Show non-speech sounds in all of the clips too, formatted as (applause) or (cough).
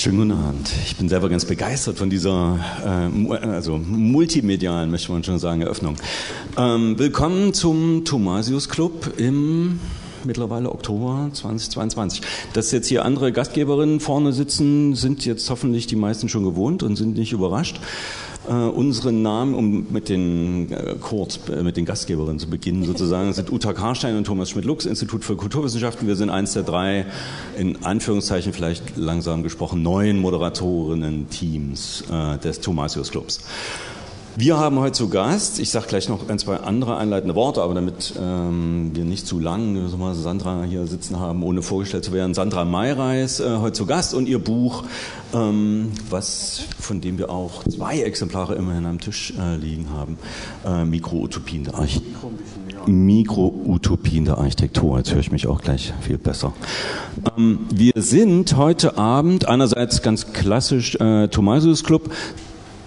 Schönen guten Abend. Ich bin selber ganz begeistert von dieser äh, also multimedialen, möchte man schon sagen, Eröffnung. Ähm, willkommen zum Thomasius Club im mittlerweile Oktober 2022. Dass jetzt hier andere Gastgeberinnen vorne sitzen, sind jetzt hoffentlich die meisten schon gewohnt und sind nicht überrascht. Äh, unsere Namen, um mit den äh, kurz äh, mit den Gastgeberinnen zu beginnen, sozusagen, sind Uta Karstein und Thomas Schmidt-Lux, Institut für Kulturwissenschaften. Wir sind eins der drei, in Anführungszeichen vielleicht langsam gesprochen, neuen Moderatorinnen-Teams äh, des Thomasius Clubs. Wir haben heute zu Gast, ich sage gleich noch ein, zwei andere einleitende Worte, aber damit ähm, wir nicht zu lang Sandra hier sitzen haben, ohne vorgestellt zu werden, Sandra Mayreis äh, heute zu Gast und ihr Buch, ähm, was, von dem wir auch zwei Exemplare immerhin am Tisch äh, liegen haben, äh, Mikroutopien der Architektur. Mikroutopien der Architektur. Jetzt höre ich mich auch gleich viel besser. Ähm, wir sind heute Abend einerseits ganz klassisch äh, Thomasius Club,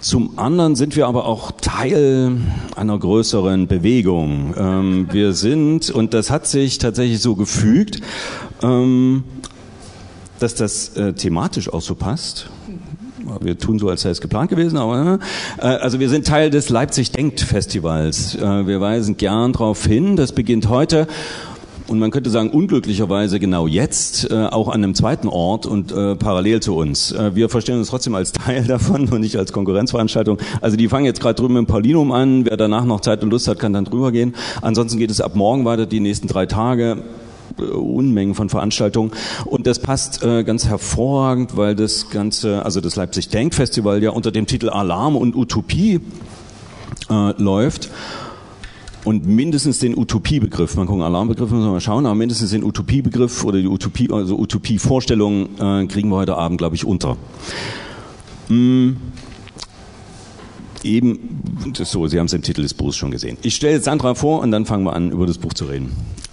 zum anderen sind wir aber auch Teil einer größeren Bewegung. Ähm, wir sind, und das hat sich tatsächlich so gefügt, ähm, dass das äh, thematisch auch so passt. Wir tun so, als sei es geplant gewesen, aber äh, also wir sind Teil des Leipzig Denkt Festivals. Äh, wir weisen gern darauf hin. Das beginnt heute und man könnte sagen, unglücklicherweise genau jetzt, äh, auch an einem zweiten Ort und äh, parallel zu uns. Äh, wir verstehen uns trotzdem als Teil (laughs) davon und nicht als Konkurrenzveranstaltung. Also die fangen jetzt gerade drüben im Paulinum an. Wer danach noch Zeit und Lust hat, kann dann drüber gehen. Ansonsten geht es ab morgen weiter, die nächsten drei Tage. Äh, Unmengen von Veranstaltungen und das passt äh, ganz hervorragend, weil das ganze, also das Leipzig Denk Festival ja unter dem Titel Alarm und Utopie äh, läuft und mindestens den Utopiebegriff, man gucken Alarmbegriff müssen wir mal schauen, aber mindestens den Utopiebegriff oder die Utopie, also Utopievorstellung äh, kriegen wir heute Abend, glaube ich, unter. Mm. Eben, so, Sie haben es im Titel des Buchs schon gesehen. Ich stelle jetzt Sandra vor und dann fangen wir an, über das Buch zu reden.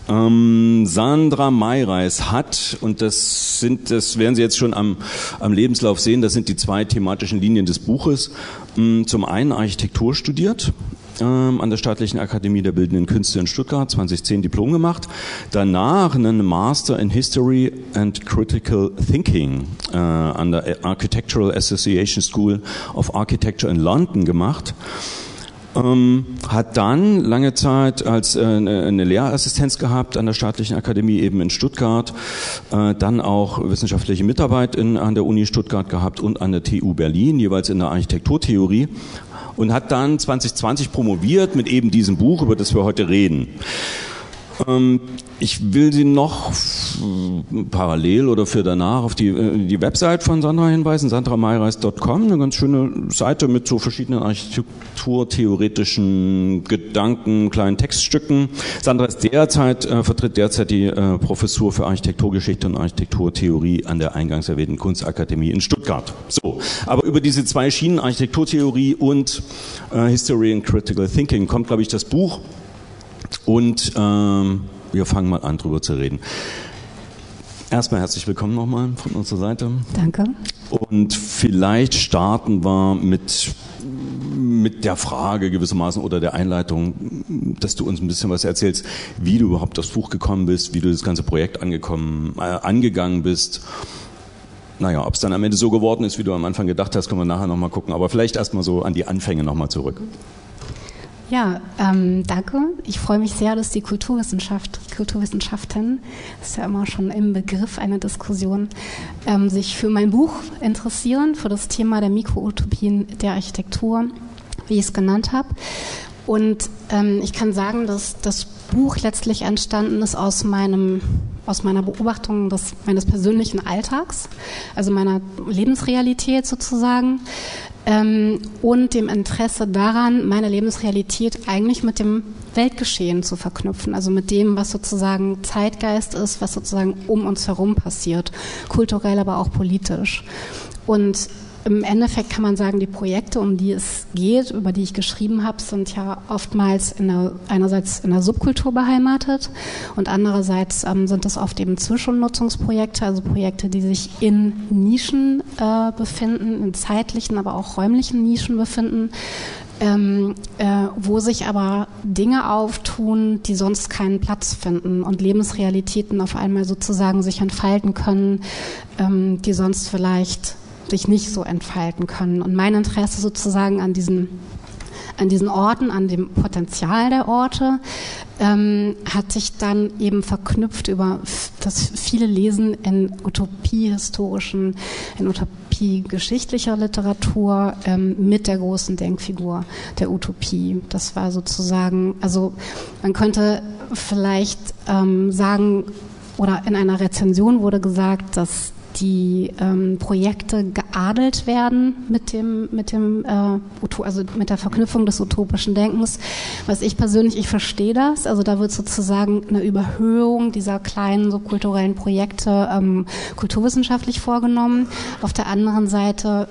Ähm, Sandra Mayreis hat, und das sind, das werden Sie jetzt schon am, am Lebenslauf sehen, das sind die zwei thematischen Linien des Buches. Mm, zum einen Architektur studiert, an der Staatlichen Akademie der Bildenden Künste in Stuttgart, 2010 Diplom gemacht. Danach einen Master in History and Critical Thinking äh, an der Architectural Association School of Architecture in London gemacht. Ähm, hat dann lange Zeit als äh, eine Lehrassistenz gehabt an der Staatlichen Akademie eben in Stuttgart, äh, dann auch wissenschaftliche Mitarbeit in, an der Uni Stuttgart gehabt und an der TU Berlin, jeweils in der Architekturtheorie und hat dann 2020 promoviert mit eben diesem Buch, über das wir heute reden. Ähm, ich will Sie noch parallel oder für danach auf die, äh, die Website von Sandra hinweisen, sandrameireis.com, eine ganz schöne Seite mit so verschiedenen architekturtheoretischen Gedanken, kleinen Textstücken. Sandra ist derzeit, äh, vertritt derzeit die äh, Professur für Architekturgeschichte und Architekturtheorie an der eingangs erwähnten Kunstakademie in Stuttgart. So, aber über diese zwei Schienen, Architekturtheorie und äh, History and Critical Thinking, kommt, glaube ich, das Buch und ähm, wir fangen mal an, drüber zu reden. Erstmal herzlich willkommen nochmal von unserer Seite. Danke. Und vielleicht starten wir mit, mit der Frage gewissermaßen oder der Einleitung, dass du uns ein bisschen was erzählst, wie du überhaupt das Buch gekommen bist, wie du das ganze Projekt angekommen, äh, angegangen bist. Naja, ob es dann am Ende so geworden ist, wie du am Anfang gedacht hast, können wir nachher nochmal gucken. Aber vielleicht erstmal so an die Anfänge nochmal zurück. Ja, ähm, danke. Ich freue mich sehr, dass die Kulturwissenschaft, Kulturwissenschaften, ist ja immer schon im Begriff einer Diskussion, ähm, sich für mein Buch interessieren, für das Thema der Mikroutopien der Architektur, wie ich es genannt habe. Und ähm, ich kann sagen, dass das Buch letztlich entstanden ist aus meinem aus meiner Beobachtung des, meines persönlichen Alltags, also meiner Lebensrealität sozusagen, ähm, und dem Interesse daran, meine Lebensrealität eigentlich mit dem Weltgeschehen zu verknüpfen, also mit dem, was sozusagen Zeitgeist ist, was sozusagen um uns herum passiert, kulturell, aber auch politisch. Und im Endeffekt kann man sagen, die Projekte, um die es geht, über die ich geschrieben habe, sind ja oftmals in der, einerseits in der Subkultur beheimatet und andererseits ähm, sind es oft eben Zwischennutzungsprojekte, also Projekte, die sich in Nischen äh, befinden, in zeitlichen, aber auch räumlichen Nischen befinden. Ähm, äh, wo sich aber Dinge auftun, die sonst keinen Platz finden und Lebensrealitäten auf einmal sozusagen sich entfalten können, ähm, die sonst vielleicht sich nicht so entfalten können. Und mein Interesse sozusagen an diesen an diesen Orten, an dem Potenzial der Orte, ähm, hat sich dann eben verknüpft über das viele Lesen in utopiehistorischen, in utopiegeschichtlicher Literatur ähm, mit der großen Denkfigur der Utopie. Das war sozusagen, also man könnte vielleicht ähm, sagen, oder in einer Rezension wurde gesagt, dass die ähm, Projekte geadelt werden mit dem, mit dem, äh, also mit der Verknüpfung des utopischen Denkens. Was ich persönlich, ich verstehe das. Also da wird sozusagen eine Überhöhung dieser kleinen subkulturellen Projekte ähm, kulturwissenschaftlich vorgenommen. Auf der anderen Seite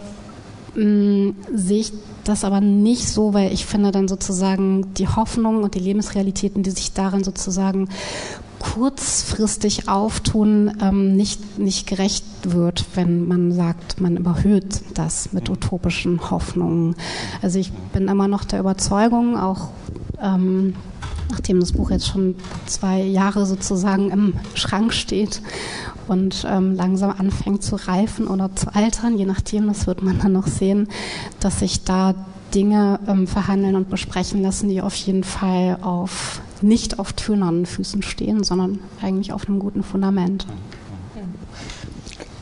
mh, mm, sehe ich das aber nicht so, weil ich finde dann sozusagen die Hoffnung und die Lebensrealitäten, die sich darin sozusagen kurzfristig auftun, ähm, nicht, nicht gerecht wird, wenn man sagt, man überhöht das mit utopischen Hoffnungen. Also ich bin immer noch der Überzeugung, auch ähm, nachdem das Buch jetzt schon zwei Jahre sozusagen im Schrank steht und ähm, langsam anfängt zu reifen oder zu altern, je nachdem, das wird man dann noch sehen, dass sich da Dinge ähm, verhandeln und besprechen lassen, die auf jeden Fall auf nicht auf tönernen Füßen stehen, sondern eigentlich auf einem guten Fundament.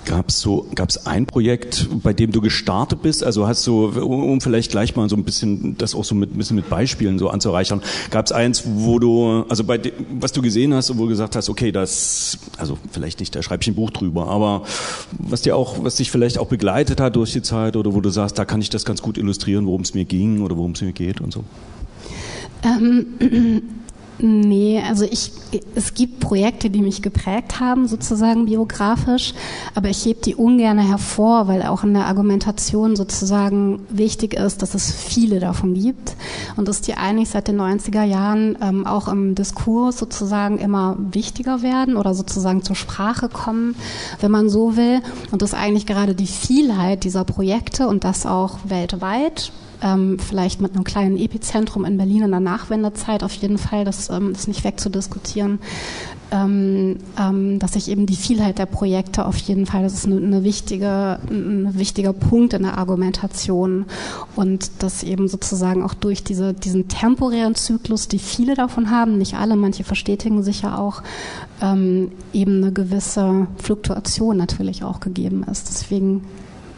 Gab es so, gab's ein Projekt, bei dem du gestartet bist? Also hast du, um vielleicht gleich mal so ein bisschen das auch so mit, ein bisschen mit Beispielen so anzureichern, gab es eins, wo du, also bei dem, was du gesehen hast, wo du gesagt hast, okay, das, also vielleicht nicht, da schreibe ich ein Buch drüber, aber was dir auch, was dich vielleicht auch begleitet hat durch die Zeit oder wo du sagst, da kann ich das ganz gut illustrieren, worum es mir ging oder worum es mir geht und so? Ähm, Nee, also ich, es gibt Projekte, die mich geprägt haben, sozusagen biografisch, aber ich hebe die ungern hervor, weil auch in der Argumentation sozusagen wichtig ist, dass es viele davon gibt und dass die eigentlich seit den 90er Jahren ähm, auch im Diskurs sozusagen immer wichtiger werden oder sozusagen zur Sprache kommen, wenn man so will, und dass eigentlich gerade die Vielheit dieser Projekte und das auch weltweit ähm, vielleicht mit einem kleinen Epizentrum in Berlin in der Nachwendezeit auf jeden Fall, das ähm, ist nicht wegzudiskutieren, ähm, ähm, dass sich eben die Vielheit der Projekte auf jeden Fall, das ist eine, eine wichtige, ein wichtiger Punkt in der Argumentation und dass eben sozusagen auch durch diese, diesen temporären Zyklus, die viele davon haben, nicht alle, manche verstetigen sich ja auch, ähm, eben eine gewisse Fluktuation natürlich auch gegeben ist. Deswegen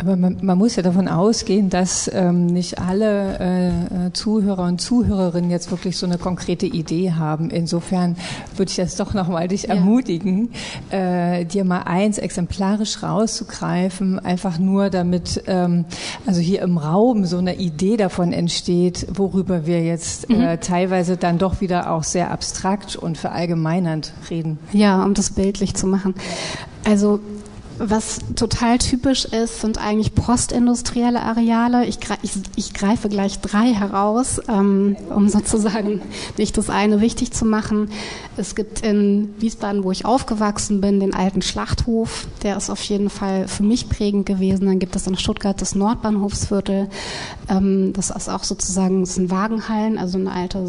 aber man, man, muss ja davon ausgehen, dass ähm, nicht alle äh, äh, Zuhörer und Zuhörerinnen jetzt wirklich so eine konkrete Idee haben. Insofern würde ich das doch nochmal dich ja. ermutigen, äh, dir mal eins exemplarisch rauszugreifen, einfach nur damit, ähm, also hier im Raum so eine Idee davon entsteht, worüber wir jetzt äh, mhm. äh, teilweise dann doch wieder auch sehr abstrakt und verallgemeinernd reden. Ja, um das bildlich zu machen. Also was total typisch ist, sind eigentlich postindustrielle Areale. Ich, ich, ich greife gleich drei heraus, ähm, um sozusagen (laughs) nicht das eine wichtig zu machen. Es gibt in Wiesbaden, wo ich aufgewachsen bin, den alten Schlachthof. Der ist auf jeden Fall für mich prägend gewesen. Dann gibt es in Stuttgart das Nordbahnhofsviertel. Ähm, das ist auch sozusagen, das sind Wagenhallen, also eine alte,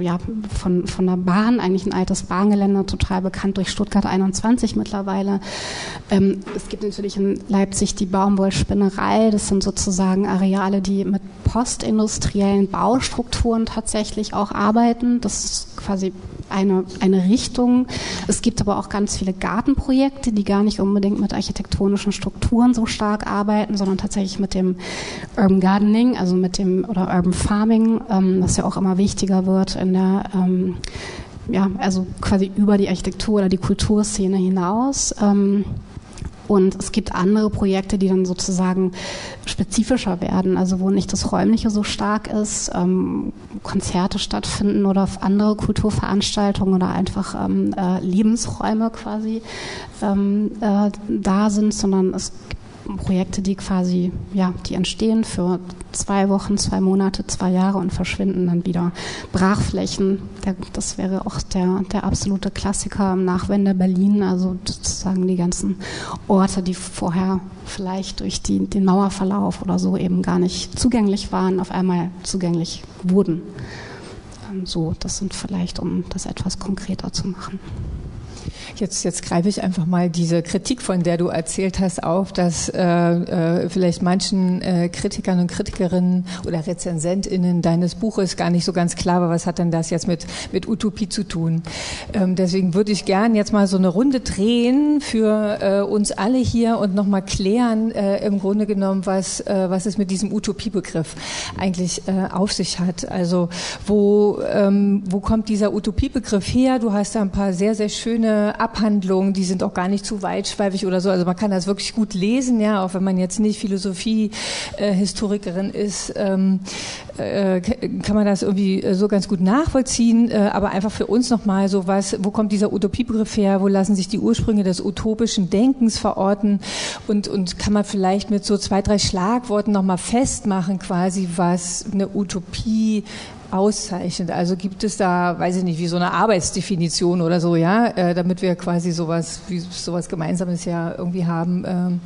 ja, von, von der Bahn, eigentlich ein altes Bahngelände, total bekannt durch Stuttgart 21 mittlerweile. Ähm, es gibt natürlich in Leipzig die Baumwollspinnerei. Das sind sozusagen Areale, die mit postindustriellen Baustrukturen tatsächlich auch arbeiten. Das ist quasi eine, eine Richtung. Es gibt aber auch ganz viele Gartenprojekte, die gar nicht unbedingt mit architektonischen Strukturen so stark arbeiten, sondern tatsächlich mit dem Urban Gardening, also mit dem oder Urban Farming, ähm, das ja auch immer wichtiger wird in der ähm, ja, also quasi über die Architektur oder die Kulturszene hinaus. Ähm, und es gibt andere Projekte, die dann sozusagen spezifischer werden, also wo nicht das Räumliche so stark ist, ähm, Konzerte stattfinden oder andere Kulturveranstaltungen oder einfach ähm, äh, Lebensräume quasi ähm, äh, da sind, sondern es gibt Projekte, die quasi, ja, die entstehen für zwei Wochen, zwei Monate, zwei Jahre und verschwinden dann wieder. Brachflächen, der, das wäre auch der, der absolute Klassiker im Nachwende Berlin, also sozusagen die ganzen Orte, die vorher vielleicht durch die, den Mauerverlauf oder so eben gar nicht zugänglich waren, auf einmal zugänglich wurden. Ähm, so, das sind vielleicht, um das etwas konkreter zu machen. Jetzt, jetzt greife ich einfach mal diese Kritik, von der du erzählt hast, auf, dass äh, äh, vielleicht manchen äh, Kritikern und Kritikerinnen oder RezensentInnen deines Buches gar nicht so ganz klar war, was hat denn das jetzt mit, mit Utopie zu tun. Ähm, deswegen würde ich gern jetzt mal so eine Runde drehen für äh, uns alle hier und nochmal klären, äh, im Grunde genommen, was, äh, was es mit diesem Utopiebegriff eigentlich äh, auf sich hat. Also wo, ähm, wo kommt dieser Utopiebegriff her? Du hast da ein paar sehr, sehr schöne Abhandlungen, die sind auch gar nicht zu weitschweifig oder so. Also man kann das wirklich gut lesen, ja, auch wenn man jetzt nicht Philosophie-Historikerin äh, ist, ähm, äh, kann man das irgendwie äh, so ganz gut nachvollziehen. Äh, aber einfach für uns nochmal so was, wo kommt dieser Utopiebegriff her? Wo lassen sich die Ursprünge des utopischen Denkens verorten? Und, und kann man vielleicht mit so zwei, drei Schlagworten nochmal festmachen, quasi, was eine Utopie auszeichnet? Also gibt es da, weiß ich nicht, wie so eine Arbeitsdefinition oder so, ja, äh, damit wir quasi sowas, wie sowas Gemeinsames ja irgendwie haben. Ähm,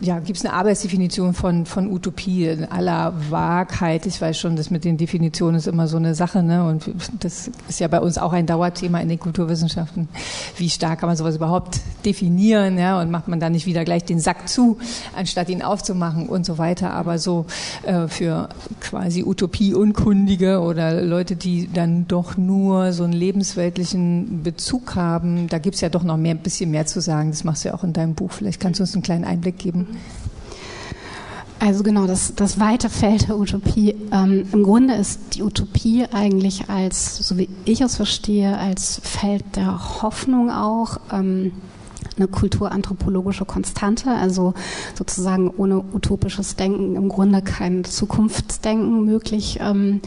ja, gibt es eine Arbeitsdefinition von, von Utopie in aller Wahrheit? Ich weiß schon, das mit den Definitionen ist immer so eine Sache, ne? Und das ist ja bei uns auch ein Dauerthema in den Kulturwissenschaften. Wie stark kann man sowas überhaupt definieren, ja? Und macht man da nicht wieder gleich den Sack zu, anstatt ihn aufzumachen und so weiter. Aber so äh, für quasi Utopieunkundige oder Leute, die dann doch nur so einen lebensweltlichen Bezug haben, da gibt es ja doch noch mehr, ein bisschen mehr zu sagen. Das machst du ja auch in deinem Buch. Vielleicht kannst du uns einen kleinen Einblick geben geben? Also genau, das, das weite Feld der Utopie. Ähm, Im Grunde ist die Utopie eigentlich als, so wie ich es verstehe, als Feld der Hoffnung auch. Ähm, eine kulturanthropologische Konstante, also sozusagen ohne utopisches Denken im Grunde kein Zukunftsdenken möglich. Ähm,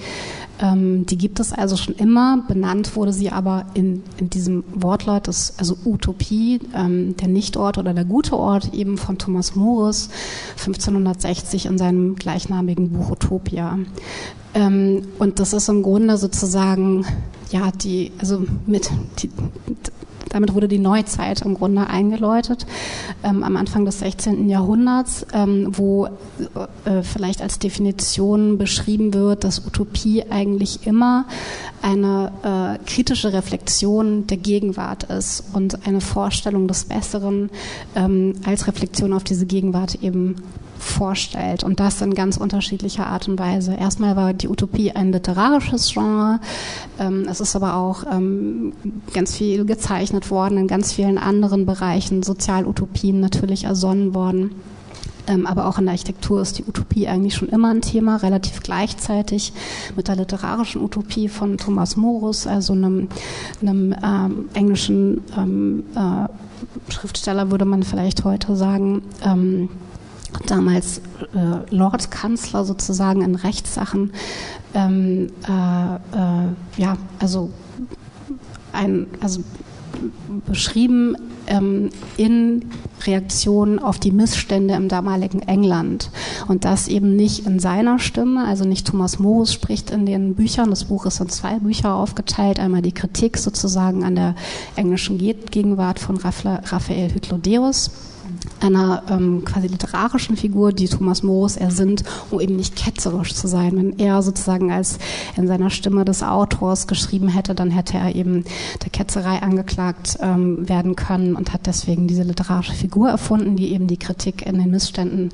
ähm, die gibt es also schon immer. Benannt wurde sie aber in, in diesem Wortlaut, das, also Utopie, ähm, der Nichtort oder der gute Ort, eben von Thomas Morris 1560 in seinem gleichnamigen Buch Utopia. Ähm, und das ist im Grunde sozusagen, ja, die, also mit, die, damit wurde die Neuzeit im Grunde eingeläutet, ähm, am Anfang des 16. Jahrhunderts, ähm, wo äh, vielleicht als Definition beschrieben wird, dass Utopie eigentlich immer eine äh, kritische Reflexion der Gegenwart ist und eine Vorstellung des Besseren ähm, als Reflexion auf diese Gegenwart eben vorstellt. Und das in ganz unterschiedlicher Art und Weise. Erstmal war die Utopie ein literarisches Genre. Ähm, es ist aber auch ähm, ganz viel gezeichnet worden in ganz vielen anderen Bereichen, Sozialutopien natürlich ersonnen worden. Ähm, aber auch in der Architektur ist die Utopie eigentlich schon immer ein Thema, relativ gleichzeitig mit der literarischen Utopie von Thomas Morus, also einem, einem ähm, englischen ähm, äh, Schriftsteller, würde man vielleicht heute sagen. Ähm, damals äh, Lordkanzler sozusagen in Rechtssachen, ähm, äh, äh, ja, also ein, also beschrieben ähm, in Reaktion auf die Missstände im damaligen England. Und das eben nicht in seiner Stimme, also nicht Thomas Morus spricht in den Büchern. Das Buch ist in zwei Bücher aufgeteilt. Einmal die Kritik sozusagen an der englischen Gegenwart von Raphael Hytlodeus einer ähm, quasi literarischen Figur, die Thomas Morus ersinnt, um eben nicht ketzerisch zu sein. Wenn er sozusagen als in seiner Stimme des Autors geschrieben hätte, dann hätte er eben der Ketzerei angeklagt ähm, werden können und hat deswegen diese literarische Figur erfunden, die eben die Kritik in den Missständen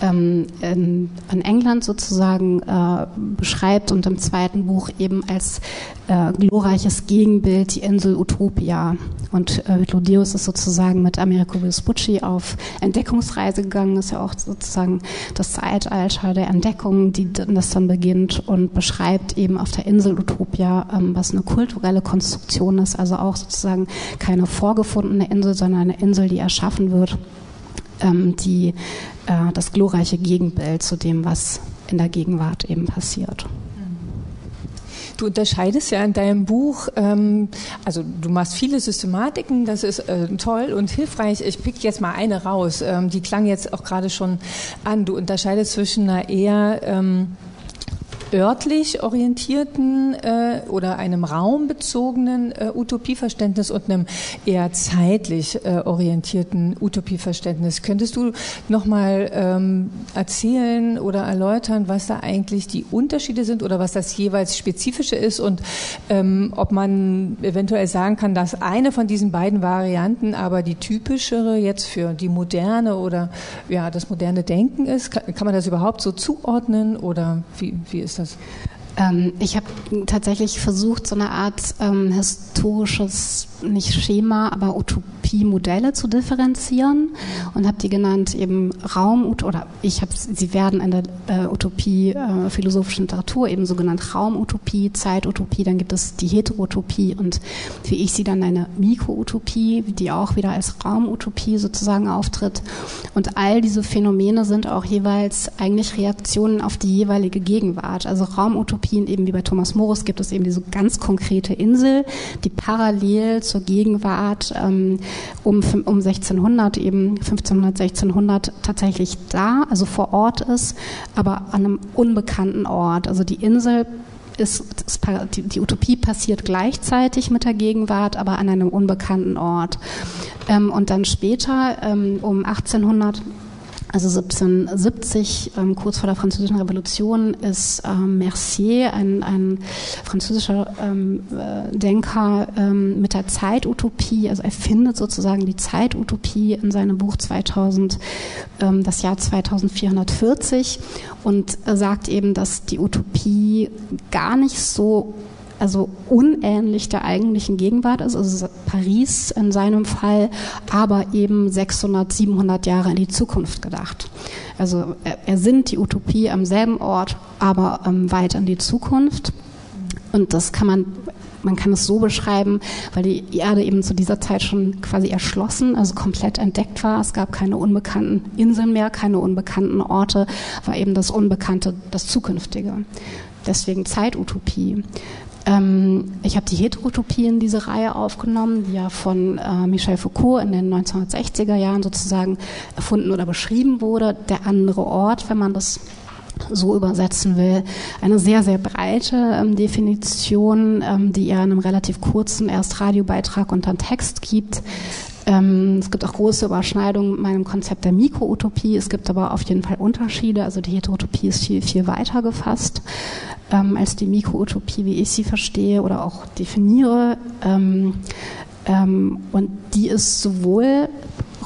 ähm, in, in, England sozusagen äh, beschreibt und im zweiten Buch eben als äh, glorreiches Gegenbild die Insel Utopia. Und äh, Hytlodeus ist sozusagen mit Americo Vespucci auf Entdeckungsreise gegangen, ist ja auch sozusagen das Zeitalter der Entdeckung, die das dann beginnt und beschreibt eben auf der Insel Utopia, ähm, was eine kulturelle Konstruktion ist, also auch sozusagen keine vorgefundene Insel, sondern eine Insel, die erschaffen wird, ähm, die äh, das glorreiche Gegenbild zu dem, was in der Gegenwart eben passiert. Du unterscheidest ja in deinem Buch, ähm, also du machst viele Systematiken, das ist äh, toll und hilfreich. Ich pick jetzt mal eine raus, ähm, die klang jetzt auch gerade schon an. Du unterscheidest zwischen einer eher ähm, örtlich orientierten äh, oder einem raumbezogenen äh, Utopieverständnis und einem eher zeitlich äh, orientierten Utopieverständnis. Könntest du nochmal ähm, erzählen oder erläutern, was da eigentlich die Unterschiede sind oder was das jeweils Spezifische ist und ähm, ob man eventuell sagen kann, dass eine von diesen beiden Varianten aber die typischere jetzt für die moderne oder ja das moderne Denken ist? Kann, kann man das überhaupt so zuordnen oder wie, wie ist das? Das? Ähm, ich habe tatsächlich versucht, so eine Art ähm, historisches, nicht Schema, aber Utopie-Modelle zu differenzieren und habe die genannt eben Raum oder ich habe sie werden in der äh, Utopie äh, philosophischen Literatur eben so genannt Raumutopie, Zeitutopie, dann gibt es die Heterotopie und wie ich sie dann nenne Mikroutopie, die auch wieder als Raumutopie sozusagen auftritt. Und all diese Phänomene sind auch jeweils eigentlich Reaktionen auf die jeweilige Gegenwart, also Raumutopie Utopien, eben wie bei Thomas Morris, gibt es eben diese ganz konkrete Insel, die parallel zur Gegenwart ähm, um, um 1600, eben 1500, 1600 tatsächlich da, also vor Ort ist, aber an einem unbekannten Ort. Also die Insel ist, ist, die, die, Utopie passiert gleichzeitig mit der Gegenwart, aber an einem unbekannten Ort. Ähm, und dann später, ähm, um 1800, also 1770, ähm, kurz vor der Französischen Revolution, ist ähm, Mercier, ein, ein französischer ähm, äh, Denker, ähm, mit der Zeitutopie, also er findet sozusagen die Zeitutopie in seinem Buch 2000, ähm, das Jahr 2440 und sagt eben, dass die Utopie gar nicht so also unähnlich der eigentlichen Gegenwart ist, also Paris in seinem Fall, aber eben 600, 700 Jahre in die Zukunft gedacht. Also er, er sind die Utopie am selben Ort, aber ähm, weit in die Zukunft. Und das kann man man kann es so beschreiben, weil die Erde eben zu dieser Zeit schon quasi erschlossen, also komplett entdeckt war. Es gab keine unbekannten Inseln mehr, keine unbekannten Orte, war eben das Unbekannte das Zukünftige. Deswegen Zeitutopie. Ähm, ich habe die Heterotopie in diese Reihe aufgenommen, die ja von äh, Michel Foucault in den 1960er Jahren sozusagen erfunden oder beschrieben wurde. Der andere Ort, wenn man das so übersetzen will. Eine sehr, sehr breite ähm, Definition, ähm, die er in einem relativ kurzen erst Radiobeitrag und dann Text gibt. Ähm, es gibt auch große Überschneidungen mit meinem Konzept der Mikroutopie. Es gibt aber auf jeden Fall Unterschiede. Also die Heterotopie ist viel, viel weiter gefasst ähm, als die Mikroutopie, wie ich sie verstehe oder auch definiere. Ähm, ähm, und die ist sowohl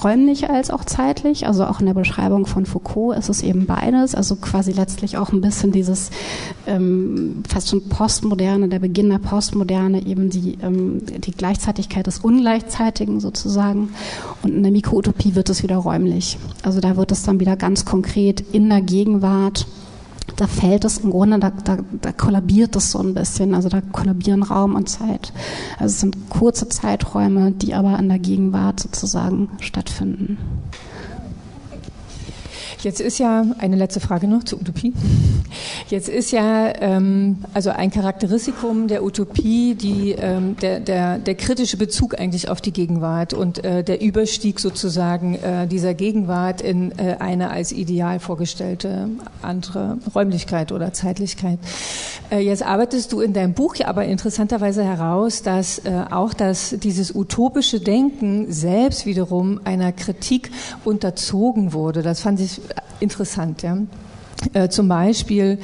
räumlich als auch zeitlich. Also auch in der Beschreibung von Foucault ist es eben beides. Also quasi letztlich auch ein bisschen dieses ähm, fast schon Postmoderne, der Beginn der Postmoderne, eben die, ähm, die Gleichzeitigkeit des Ungleichzeitigen sozusagen. Und in der Mikroutopie wird es wieder räumlich. Also da wird es dann wieder ganz konkret in der Gegenwart da fällt es im Grunde, da, da, da kollabiert es so ein bisschen. Also da kollabieren Raum und Zeit. Also es sind kurze Zeiträume, die aber in der Gegenwart sozusagen stattfinden. Jetzt ist ja eine letzte Frage noch zur Utopie. Jetzt ist ja ähm, also ein Charakteristikum der Utopie die, ähm, der, der, der kritische Bezug eigentlich auf die Gegenwart und äh, der Überstieg sozusagen äh, dieser Gegenwart in äh, eine als ideal vorgestellte andere Räumlichkeit oder Zeitlichkeit. Äh, jetzt arbeitest du in deinem Buch ja aber interessanterweise heraus, dass äh, auch das, dieses utopische Denken selbst wiederum einer Kritik unterzogen wurde. Das fand ich interessant, ja. Äh, zum Beispiel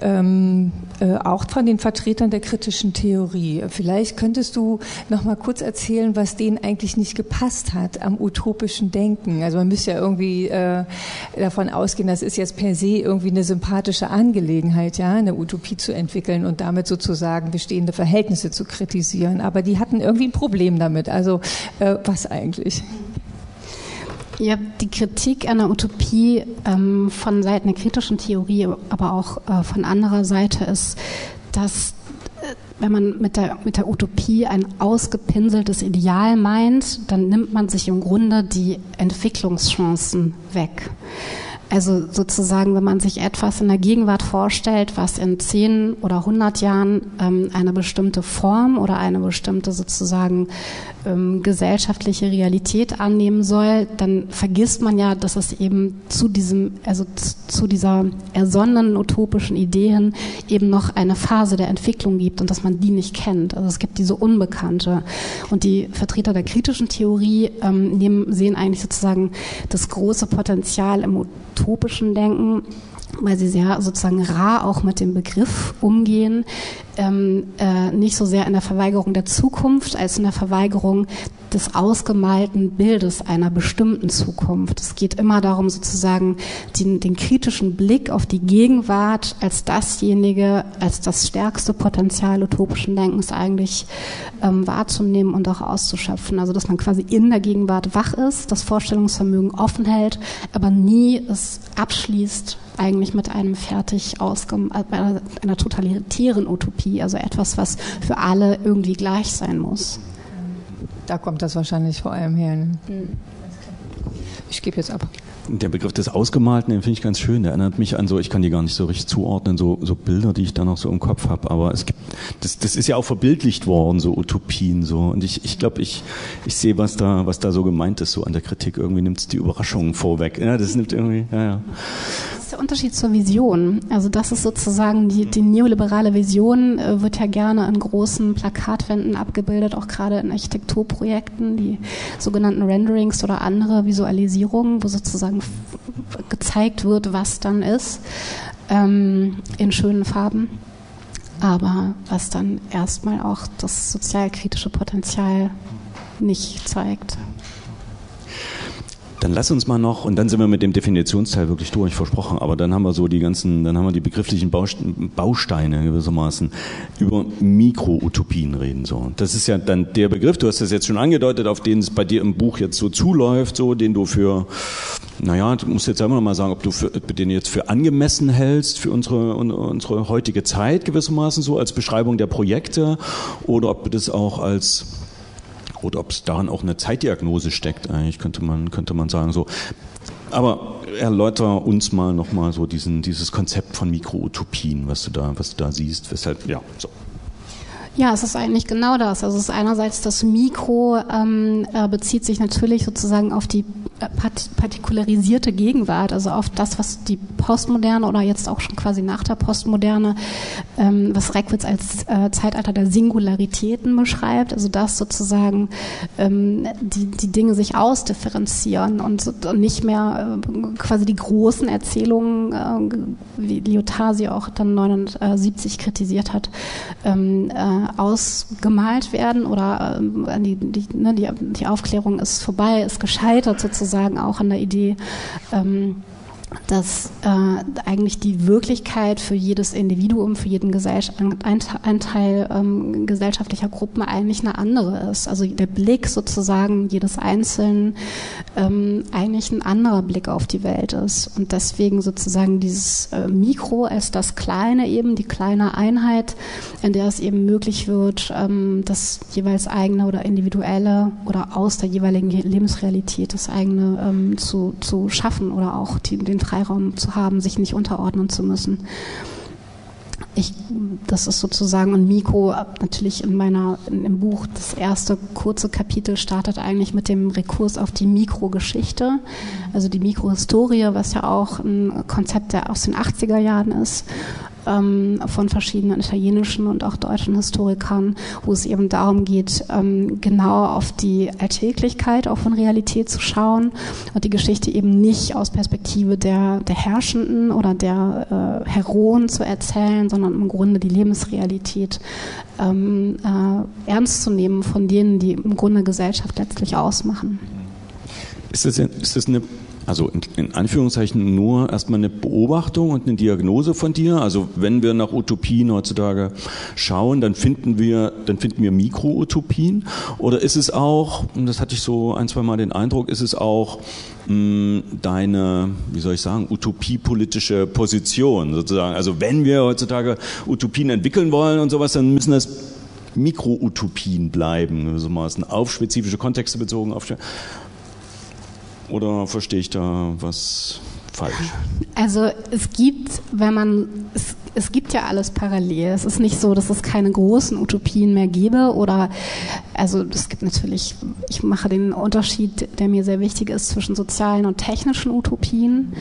ähm, äh, auch von den Vertretern der kritischen Theorie. Vielleicht könntest du noch mal kurz erzählen, was denen eigentlich nicht gepasst hat am utopischen Denken. Also man müsste ja irgendwie äh, davon ausgehen, das ist jetzt per se irgendwie eine sympathische Angelegenheit, ja, eine Utopie zu entwickeln und damit sozusagen bestehende Verhältnisse zu kritisieren. Aber die hatten irgendwie ein Problem damit. Also äh, was eigentlich? Ja, die Kritik einer Utopie ähm, von Seiten der kritischen Theorie, aber auch äh, von anderer Seite ist, dass äh, wenn man mit der, mit der Utopie ein ausgepinseltes Ideal meint, dann nimmt man sich im Grunde die Entwicklungschancen weg. Also sozusagen, wenn man sich etwas in der Gegenwart vorstellt, was in zehn oder hundert Jahren ähm, eine bestimmte Form oder eine bestimmte sozusagen ähm, gesellschaftliche Realität annehmen soll, dann vergisst man ja, dass es eben zu diesem, also zu dieser ersonnenen utopischen Idee hin eben noch eine Phase der Entwicklung gibt und dass man die nicht kennt. Also es gibt diese Unbekannte. Und die Vertreter der kritischen Theorie ähm, nehmen, sehen eigentlich sozusagen das große Potenzial im utopischen Denken, weil sie sehr sozusagen rar auch mit dem Begriff umgehen, ähm, äh, nicht so sehr in der Verweigerung der Zukunft als in der Verweigerung des ausgemalten Bildes einer bestimmten Zukunft. Es geht immer darum, sozusagen den, den kritischen Blick auf die Gegenwart als dasjenige, als das stärkste Potenzial utopischen Denkens eigentlich ähm, wahrzunehmen und auch auszuschöpfen. Also dass man quasi in der Gegenwart wach ist, das Vorstellungsvermögen offen hält, aber nie es abschließt eigentlich mit einem fertig ausgem äh, einer, einer totalitären Utopie, also etwas, was für alle irgendwie gleich sein muss. Da kommt das wahrscheinlich vor allem her. Ne? Mhm. Ich gebe jetzt ab. Der Begriff des Ausgemalten, den finde ich ganz schön. Der erinnert mich an so, ich kann die gar nicht so richtig zuordnen, so, so Bilder, die ich da noch so im Kopf habe. Aber es gibt, das, das ist ja auch verbildlicht worden, so Utopien, so. Und ich, ich glaube, ich, ich sehe, was da, was da so gemeint ist, so an der Kritik. Irgendwie nimmt es die Überraschungen vorweg. Ja, das nimmt irgendwie, ja, ja der Unterschied zur Vision. Also das ist sozusagen die, die neoliberale Vision, äh, wird ja gerne an großen Plakatwänden abgebildet, auch gerade in Architekturprojekten, die sogenannten Renderings oder andere Visualisierungen, wo sozusagen gezeigt wird, was dann ist, ähm, in schönen Farben. Aber was dann erstmal auch das sozialkritische Potenzial nicht zeigt. Dann lass uns mal noch, und dann sind wir mit dem Definitionsteil wirklich durch, versprochen, aber dann haben wir so die ganzen, dann haben wir die begrifflichen Bausteine gewissermaßen über Mikro-Utopien reden. So. Das ist ja dann der Begriff, du hast das jetzt schon angedeutet, auf den es bei dir im Buch jetzt so zuläuft, so, den du für, naja, du musst jetzt noch mal sagen, ob du für, den jetzt für angemessen hältst für unsere, unsere heutige Zeit gewissermaßen so als Beschreibung der Projekte oder ob du das auch als oder ob es daran auch eine Zeitdiagnose steckt, eigentlich könnte man, könnte man sagen so. Aber erläuter uns mal nochmal so diesen, dieses Konzept von Mikroutopien, was du da, was du da siehst, weshalb, ja, so. Ja, es ist eigentlich genau das. Also es ist einerseits das Mikro ähm, äh, bezieht sich natürlich sozusagen auf die äh, partikularisierte Gegenwart, also auf das, was die Postmoderne oder jetzt auch schon quasi nach der Postmoderne, ähm, was Reckwitz als äh, Zeitalter der Singularitäten beschreibt, also dass sozusagen ähm, die, die Dinge sich ausdifferenzieren und, und nicht mehr äh, quasi die großen Erzählungen, äh, wie Lyotard sie auch dann 79 kritisiert hat, ähm, äh, ausgemalt werden oder äh, die, die, ne, die, die Aufklärung ist vorbei, ist gescheitert sozusagen auch an der Idee, ähm, dass äh, eigentlich die Wirklichkeit für jedes Individuum, für jeden Gesell ein, ein Teil ähm, gesellschaftlicher Gruppen eigentlich eine andere ist. Also der Blick sozusagen jedes Einzelnen ähm, eigentlich ein anderer Blick auf die Welt ist. Und deswegen sozusagen dieses äh, Mikro als das Kleine eben, die kleine Einheit, in der es eben möglich wird, ähm, das jeweils eigene oder individuelle oder aus der jeweiligen Lebensrealität das eigene ähm, zu, zu schaffen oder auch die, den Freiraum zu haben, sich nicht unterordnen zu müssen. Ich, das ist sozusagen ein Mikro, natürlich in meiner, in, im Buch, das erste kurze Kapitel startet eigentlich mit dem Rekurs auf die Mikrogeschichte, also die Mikrohistorie, was ja auch ein Konzept der aus den 80er Jahren ist ähm, von verschiedenen italienischen und auch deutschen Historikern, wo es eben darum geht, ähm, genau auf die Alltäglichkeit auch von Realität zu schauen und die Geschichte eben nicht aus Perspektive der, der Herrschenden oder der äh, Heroen zu erzählen, sondern im Grunde die Lebensrealität ähm, äh, ernst zu nehmen von denen, die im Grunde Gesellschaft letztlich ausmachen. Ist das, ist das eine also in, in, Anführungszeichen nur erstmal eine Beobachtung und eine Diagnose von dir. Also wenn wir nach Utopien heutzutage schauen, dann finden wir, dann finden wir Mikro-Utopien. Oder ist es auch, und das hatte ich so ein, zwei Mal den Eindruck, ist es auch mh, hm, deine, wie soll ich sagen, utopiepolitische Position sozusagen. Also wenn wir heutzutage Utopien entwickeln wollen und sowas, dann müssen das Mikro-Utopien bleiben, also mal auf spezifische Kontexte bezogen aufstellen. Oder verstehe ich da was falsch? Also es gibt, wenn man, es, es gibt ja alles parallel. Es ist nicht so, dass es keine großen Utopien mehr gäbe oder, also es gibt natürlich, ich mache den Unterschied, der mir sehr wichtig ist, zwischen sozialen und technischen Utopien.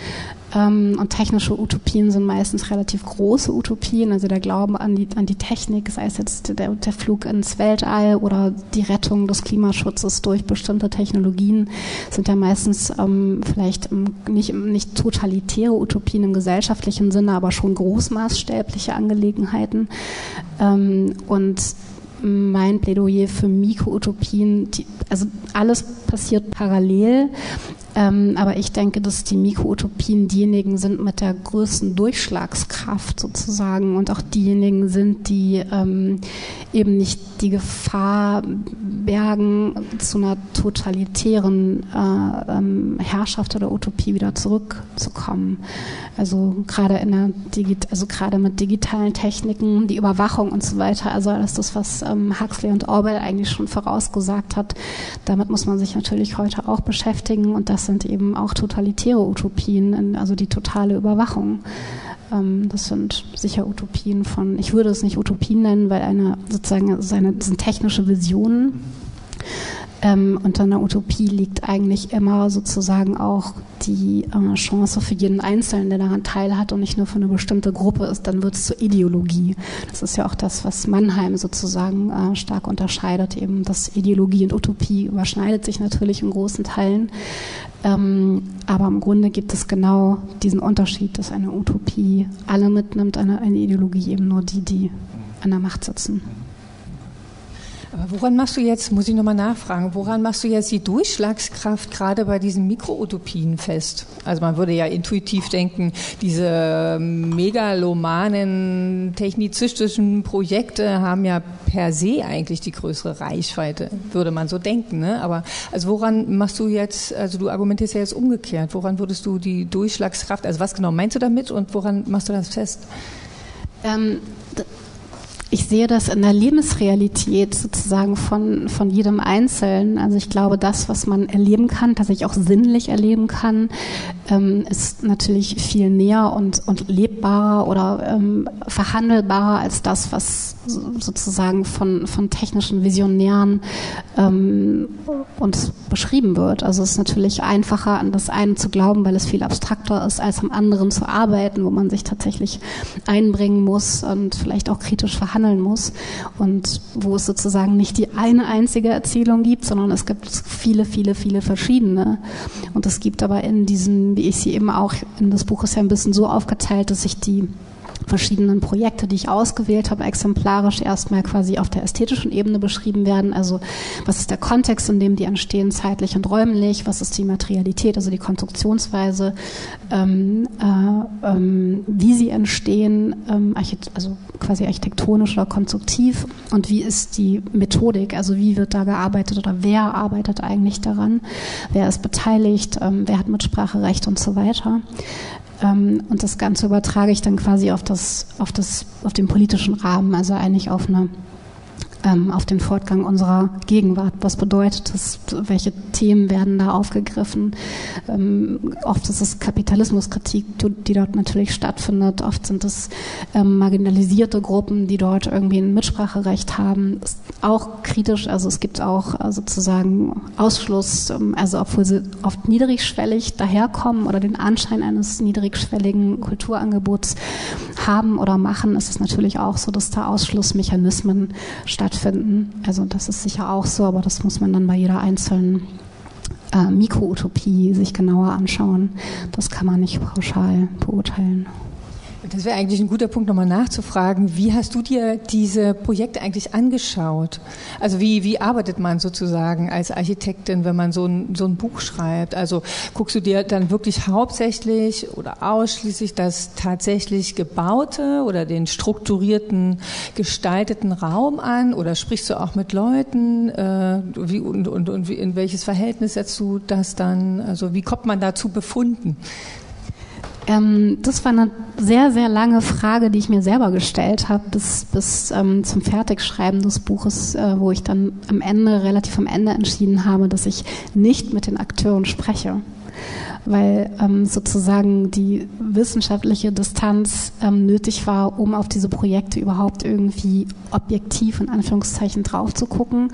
Ähm, und technische Utopien sind meistens relativ große Utopien, also der Glauben an die, an die Technik, sei es jetzt der, der Flug ins Weltall oder die Rettung des Klimaschutzes durch bestimmte Technologien, sind ja meistens ähm, vielleicht nicht, nicht totalitäre Utopien im gesellschaftlichen Sinne, aber schon großmaßstäbliche Angelegenheiten. Ähm, und mein Plädoyer für Mikroutopien, also alles passiert parallel, ähm, aber ich denke, dass die Mikroutopien diejenigen sind mit der größten Durchschlagskraft sozusagen und auch diejenigen sind, die ähm, eben nicht die Gefahr bergen, zu einer totalitären äh, ähm, Herrschaft oder Utopie wieder zurückzukommen. Also gerade in der Digit also gerade mit digitalen Techniken, die Überwachung und so weiter, also alles das, was ähm, Huxley und Orwell eigentlich schon vorausgesagt hat, damit muss man sich natürlich heute auch beschäftigen und das sind eben auch totalitäre Utopien, also die totale Überwachung. Ähm, das sind sicher Utopien von, ich würde es nicht Utopien nennen, weil eine sozusagen seine sind technische Visionen. Ähm, unter einer Utopie liegt eigentlich immer sozusagen auch die äh, Chance für jeden Einzelnen, der daran teilhat und nicht nur für eine bestimmte Gruppe ist, dann wird es zur Ideologie. Das ist ja auch das, was Mannheim sozusagen äh, stark unterscheidet, eben dass Ideologie und Utopie überschneidet sich natürlich in großen Teilen. Ähm, aber im Grunde gibt es genau diesen Unterschied, dass eine Utopie alle mitnimmt, eine, eine Ideologie eben nur die, die an der Macht sitzen. Aber woran machst du jetzt, muss ich nochmal nachfragen, woran machst du jetzt die Durchschlagskraft gerade bei diesen Mikroutopien fest? Also man würde ja intuitiv denken, diese megalomanen technizistischen Projekte haben ja per se eigentlich die größere Reichweite, würde man so denken. Ne? Aber also woran machst du jetzt, also du argumentierst ja jetzt umgekehrt, woran würdest du die Durchschlagskraft, also was genau meinst du damit und woran machst du das fest? Ähm, ich sehe das in der Lebensrealität sozusagen von, von jedem Einzelnen. Also ich glaube, das, was man erleben kann, tatsächlich auch sinnlich erleben kann, ähm, ist natürlich viel näher und, und lebbarer oder ähm, verhandelbarer als das, was sozusagen von, von technischen Visionären ähm, uns beschrieben wird. Also es ist natürlich einfacher, an das eine zu glauben, weil es viel abstrakter ist, als am anderen zu arbeiten, wo man sich tatsächlich einbringen muss und vielleicht auch kritisch verhandeln muss und wo es sozusagen nicht die eine einzige Erzählung gibt, sondern es gibt viele, viele, viele verschiedene. Und es gibt aber in diesen, wie ich sie eben auch in das Buch ist ja ein bisschen so aufgeteilt, dass sich die verschiedenen Projekte, die ich ausgewählt habe, exemplarisch erstmal quasi auf der ästhetischen Ebene beschrieben werden. Also was ist der Kontext, in dem die entstehen, zeitlich und räumlich, was ist die Materialität, also die Konstruktionsweise, ähm, äh, ähm, wie sie entstehen, ähm, also quasi architektonisch oder konstruktiv? Und wie ist die Methodik, also wie wird da gearbeitet oder wer arbeitet eigentlich daran, wer ist beteiligt, ähm, wer hat Mitspracherecht und so weiter. Ähm, und das Ganze übertrage ich dann quasi auf, das, auf, das, auf den politischen Rahmen, also eigentlich auf eine ähm, auf den Fortgang unserer Gegenwart. Was bedeutet das? Welche Themen werden da aufgegriffen? Ähm, oft ist es Kapitalismuskritik, die dort natürlich stattfindet. Oft sind es ähm, marginalisierte Gruppen, die dort irgendwie ein Mitspracherecht haben. Ist auch kritisch, also es gibt auch äh, sozusagen Ausschluss, ähm, also obwohl sie oft niedrigschwellig daherkommen oder den Anschein eines niedrigschwelligen Kulturangebots haben oder machen, ist es natürlich auch so, dass da Ausschlussmechanismen stattfinden stattfinden. Also das ist sicher auch so, aber das muss man dann bei jeder einzelnen äh, Mikroutopie sich genauer anschauen. Das kann man nicht pauschal beurteilen. Das wäre eigentlich ein guter Punkt, nochmal nachzufragen. Wie hast du dir diese Projekte eigentlich angeschaut? Also wie, wie arbeitet man sozusagen als Architektin, wenn man so ein, so ein Buch schreibt? Also guckst du dir dann wirklich hauptsächlich oder ausschließlich das tatsächlich gebaute oder den strukturierten, gestalteten Raum an? Oder sprichst du auch mit Leuten? Äh, wie, und, und, und in welches Verhältnis setzt du das dann? Also wie kommt man dazu befunden? Ähm, das war eine sehr, sehr lange Frage, die ich mir selber gestellt habe, bis, bis ähm, zum Fertigschreiben des Buches, äh, wo ich dann am Ende, relativ am Ende entschieden habe, dass ich nicht mit den Akteuren spreche. Weil ähm, sozusagen die wissenschaftliche Distanz ähm, nötig war, um auf diese Projekte überhaupt irgendwie objektiv in Anführungszeichen drauf zu gucken.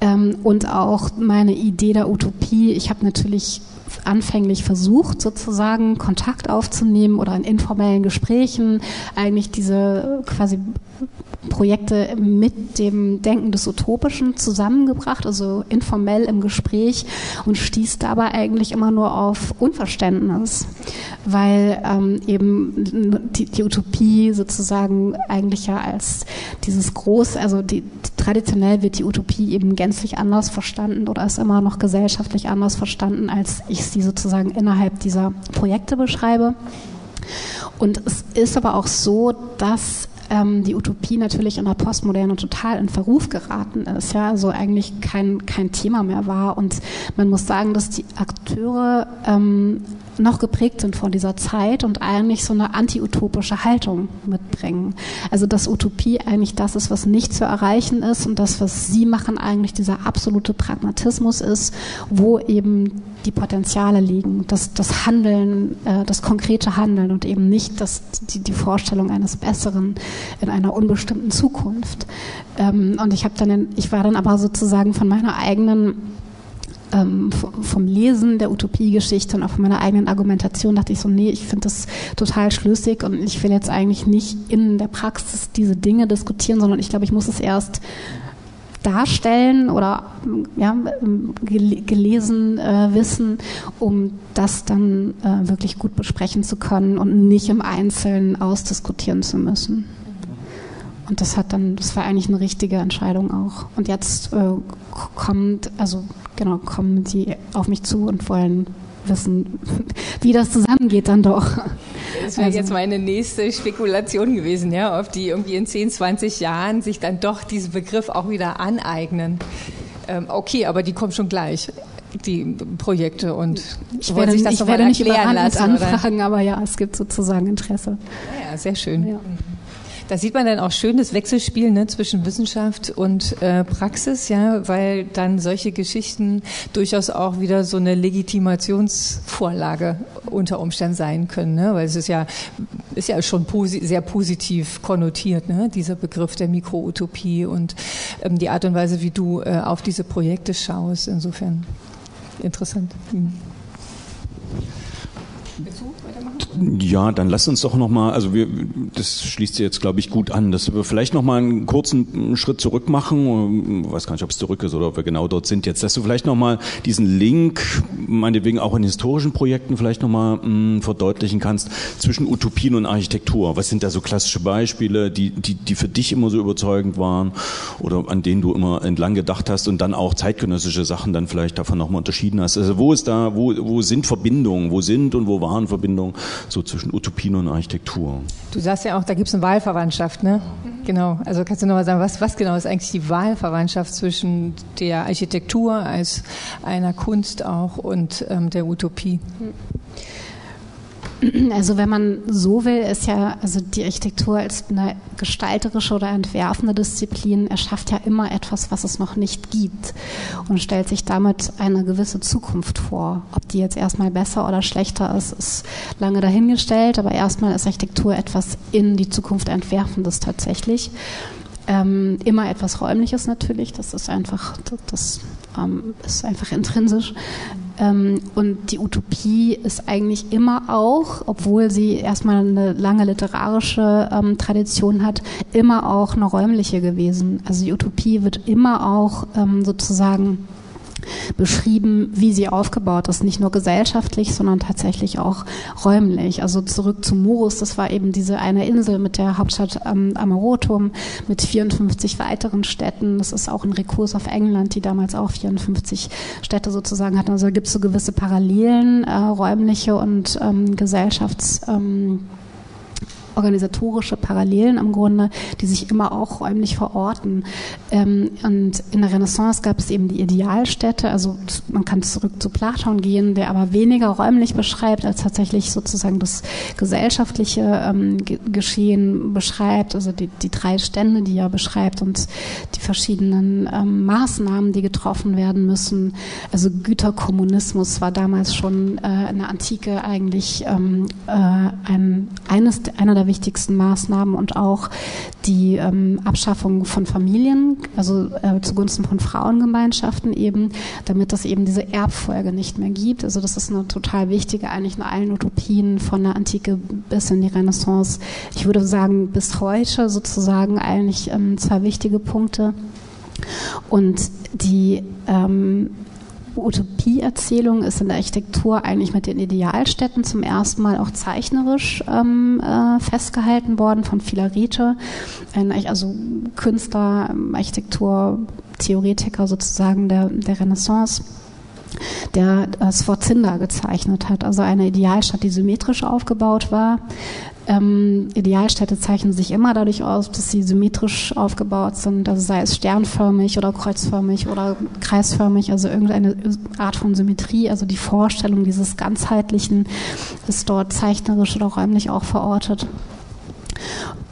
Ähm, und auch meine Idee der Utopie, ich habe natürlich anfänglich versucht, sozusagen Kontakt aufzunehmen oder in informellen Gesprächen eigentlich diese quasi Projekte mit dem Denken des Utopischen zusammengebracht, also informell im Gespräch und stieß dabei eigentlich immer nur auf Unverständnis, weil ähm, eben die, die, Utopie sozusagen eigentlich ja als dieses groß, also die, traditionell wird die Utopie eben gänzlich anders verstanden oder ist immer noch gesellschaftlich anders verstanden, als ich sie sozusagen innerhalb dieser Projekte beschreibe. Und es ist aber auch so, dass ähm, die Utopie natürlich in der Postmoderne total in Verruf geraten ist, ja, also eigentlich kein, kein Thema mehr war. Und man muss sagen, dass die Akteure ähm, noch geprägt sind von dieser Zeit und eigentlich so eine anti-utopische Haltung mitbringen. Also dass Utopie eigentlich das ist, was nicht zu erreichen ist und das, was sie machen, eigentlich dieser absolute Pragmatismus ist, wo eben die Potenziale liegen, das, das Handeln, äh, das konkrete Handeln und eben nicht das, die, die Vorstellung eines Besseren in einer unbestimmten Zukunft. Ähm, und ich habe dann, ich war dann aber sozusagen von meiner eigenen ähm, vom Lesen der Utopiegeschichte und auch von meiner eigenen Argumentation dachte ich so, nee, ich finde das total schlüssig und ich will jetzt eigentlich nicht in der Praxis diese Dinge diskutieren, sondern ich glaube, ich muss es erst darstellen oder ja, gelesen äh, wissen, um das dann äh, wirklich gut besprechen zu können und nicht im Einzelnen ausdiskutieren zu müssen. Und das hat dann, das war eigentlich eine richtige Entscheidung auch. Und jetzt äh, kommt, also genau, kommen die auf mich zu und wollen wissen, (laughs) wie das zusammengeht dann doch. Das wäre also. jetzt meine nächste Spekulation gewesen, ja, ob die irgendwie in 10, 20 Jahren sich dann doch diesen Begriff auch wieder aneignen. Ähm, okay, aber die kommen schon gleich die Projekte und ich werde, sich das ich werde nicht erklären lassen, anfragen, oder? aber ja, es gibt sozusagen Interesse. Ja, sehr schön. Ja. Da sieht man dann auch schön das Wechselspiel ne, zwischen Wissenschaft und äh, Praxis, ja, weil dann solche Geschichten durchaus auch wieder so eine Legitimationsvorlage unter Umständen sein können, ne? weil es ist ja, ist ja schon posi sehr positiv konnotiert, ne? dieser Begriff der Mikroutopie und ähm, die Art und Weise, wie du äh, auf diese Projekte schaust. Insofern interessant. Ja, dann lass uns doch nochmal, also wir, das schließt jetzt, glaube ich, gut an, dass wir vielleicht nochmal einen kurzen Schritt zurück machen, ich weiß gar nicht, ob es zurück ist oder ob wir genau dort sind jetzt, dass du vielleicht nochmal diesen Link, meinetwegen auch in historischen Projekten vielleicht nochmal hm, verdeutlichen kannst, zwischen Utopien und Architektur. Was sind da so klassische Beispiele, die, die, die für dich immer so überzeugend waren oder an denen du immer entlang gedacht hast und dann auch zeitgenössische Sachen dann vielleicht davon nochmal unterschieden hast? Also wo ist da, wo, wo sind Verbindungen, wo sind und wo waren Verbindungen so zwischen Utopien und Architektur. Du sagst ja auch, da gibt es eine Wahlverwandtschaft, ne? Mhm. Genau. Also kannst du nochmal sagen, was, was genau ist eigentlich die Wahlverwandtschaft zwischen der Architektur als einer Kunst auch und ähm, der Utopie? Mhm. (clears throat) Also wenn man so will, ist ja also die Architektur als eine gestalterische oder entwerfende Disziplin erschafft ja immer etwas, was es noch nicht gibt und stellt sich damit eine gewisse Zukunft vor. Ob die jetzt erstmal besser oder schlechter ist, ist lange dahingestellt, aber erstmal ist Architektur etwas in die Zukunft entwerfendes tatsächlich. Ähm, immer etwas Räumliches natürlich, das ist einfach, das, das ähm, ist einfach intrinsisch. Ähm, und die Utopie ist eigentlich immer auch, obwohl sie erstmal eine lange literarische ähm, Tradition hat, immer auch eine räumliche gewesen. Also die Utopie wird immer auch ähm, sozusagen beschrieben, wie sie aufgebaut ist, nicht nur gesellschaftlich, sondern tatsächlich auch räumlich. Also zurück zu Murus, das war eben diese eine Insel mit der Hauptstadt ähm, Amarotum mit 54 weiteren Städten. Das ist auch ein Rekurs auf England, die damals auch 54 Städte sozusagen hatten. Also da gibt es so gewisse Parallelen, äh, räumliche und ähm, Gesellschafts... Ähm, organisatorische Parallelen im Grunde, die sich immer auch räumlich verorten. Ähm, und in der Renaissance gab es eben die Idealstädte, also man kann zurück zu Platon gehen, der aber weniger räumlich beschreibt, als tatsächlich sozusagen das gesellschaftliche ähm, Geschehen beschreibt, also die, die drei Stände, die er beschreibt und die verschiedenen ähm, Maßnahmen, die getroffen werden müssen. Also Güterkommunismus war damals schon äh, in der Antike eigentlich äh, ein, eines, einer der der wichtigsten Maßnahmen und auch die ähm, Abschaffung von Familien, also äh, zugunsten von Frauengemeinschaften eben, damit es eben diese Erbfolge nicht mehr gibt. Also das ist eine total wichtige, eigentlich in allen Utopien von der Antike bis in die Renaissance. Ich würde sagen, bis heute sozusagen eigentlich ähm, zwei wichtige Punkte. Und die ähm, Utopieerzählung ist in der Architektur eigentlich mit den Idealstädten zum ersten Mal auch zeichnerisch ähm, äh, festgehalten worden von Filarete, ein also Künstler, Architektur, Theoretiker sozusagen der, der Renaissance der das Vorzinder gezeichnet hat, also eine Idealstadt, die symmetrisch aufgebaut war, ähm, Idealstädte zeichnen sich immer dadurch aus, dass sie symmetrisch aufgebaut sind, also sei es sternförmig oder kreuzförmig oder kreisförmig, also irgendeine Art von Symmetrie, also die Vorstellung dieses ganzheitlichen ist dort zeichnerisch oder räumlich auch verortet.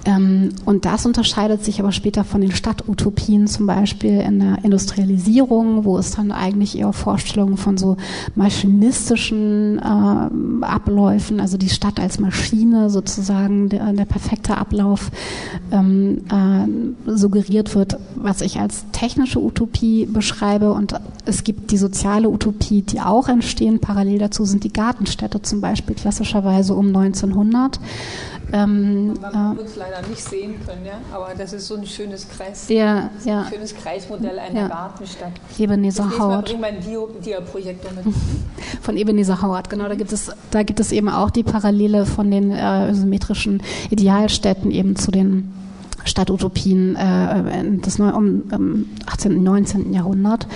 Ähm, und das unterscheidet sich aber später von den Stadtutopien, zum Beispiel in der Industrialisierung, wo es dann eigentlich eher Vorstellungen von so maschinistischen äh, Abläufen, also die Stadt als Maschine sozusagen, der, der perfekte Ablauf ähm, äh, suggeriert wird, was ich als technische Utopie beschreibe. Und es gibt die soziale Utopie, die auch entstehen. Parallel dazu sind die Gartenstädte zum Beispiel klassischerweise um 1900. Ähm, Man äh, wird es leider nicht sehen können, ja? aber das ist so ein schönes Kreis. Ja, ja. Ein schönes Kreismodell einer ja. Gartenstadt. Ebenezer Howard. Bring mein Dia-Projektor mit. (laughs) Von Ebenezer Howard, genau. Da gibt es, da gibt es eben auch die Parallele von den äh, symmetrischen Idealstädten eben zu den Stadtutopien äh, des um, um 18. und 19. Jahrhundert.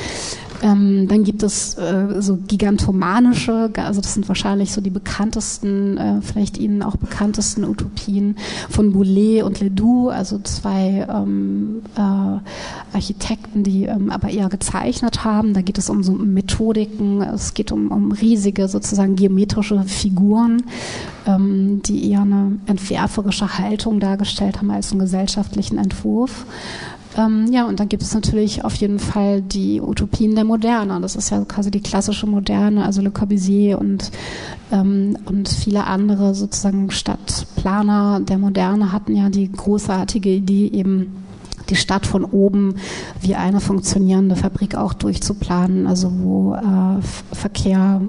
Ähm, dann gibt es äh, so gigantomanische, also das sind wahrscheinlich so die bekanntesten, äh, vielleicht Ihnen auch bekanntesten Utopien von Boulet und Ledoux, also zwei ähm, äh, Architekten, die ähm, aber eher gezeichnet haben. Da geht es um so Methodiken, es geht um, um riesige sozusagen geometrische Figuren, ähm, die eher eine entwerferische Haltung dargestellt haben als einen gesellschaftlichen Entwurf. Ähm, ja, und dann gibt es natürlich auf jeden Fall die Utopien der Moderne. Das ist ja quasi die klassische Moderne, also Le Corbusier und, ähm, und viele andere sozusagen Stadtplaner der Moderne hatten ja die großartige Idee eben die Stadt von oben wie eine funktionierende Fabrik auch durchzuplanen, also wo äh, Verkehr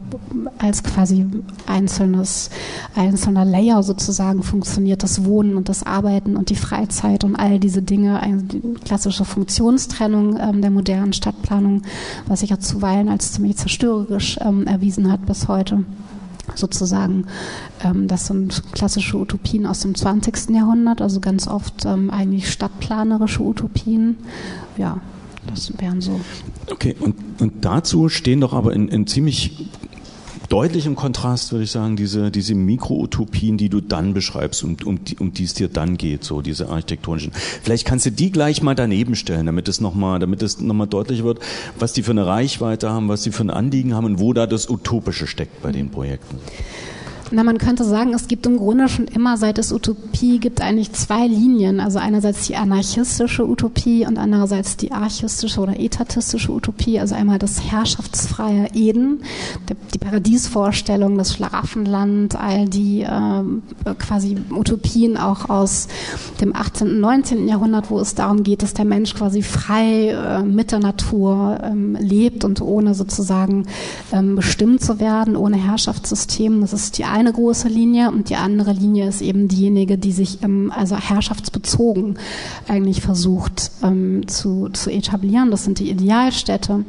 als quasi einzelnes, einzelner Layer sozusagen funktioniert, das Wohnen und das Arbeiten und die Freizeit und all diese Dinge, eine klassische Funktionstrennung ähm, der modernen Stadtplanung, was sich ja zuweilen als ziemlich zerstörerisch ähm, erwiesen hat bis heute sozusagen. Ähm, das sind klassische Utopien aus dem 20. Jahrhundert, also ganz oft ähm, eigentlich stadtplanerische Utopien. Ja, das wären so. Okay, und, und dazu stehen doch aber in, in ziemlich deutlich im Kontrast, würde ich sagen, diese, diese Mikroutopien, die du dann beschreibst, um, um, die, um die es dir dann geht, so diese architektonischen. Vielleicht kannst du die gleich mal daneben stellen, damit es nochmal, damit es nochmal deutlich wird, was die für eine Reichweite haben, was sie für ein Anliegen haben und wo da das Utopische steckt bei den Projekten. Na, man könnte sagen, es gibt im Grunde schon immer, seit es Utopie gibt, eigentlich zwei Linien. Also einerseits die anarchistische Utopie und andererseits die archistische oder etatistische Utopie. Also einmal das herrschaftsfreie Eden, die Paradiesvorstellung, das Schlaraffenland, all die äh, quasi Utopien auch aus dem 18. und 19. Jahrhundert, wo es darum geht, dass der Mensch quasi frei äh, mit der Natur ähm, lebt und ohne sozusagen ähm, bestimmt zu werden, ohne Herrschaftssystem. Das ist die eine große Linie und die andere Linie ist eben diejenige, die sich ähm, also herrschaftsbezogen eigentlich versucht ähm, zu, zu etablieren. Das sind die Idealstädte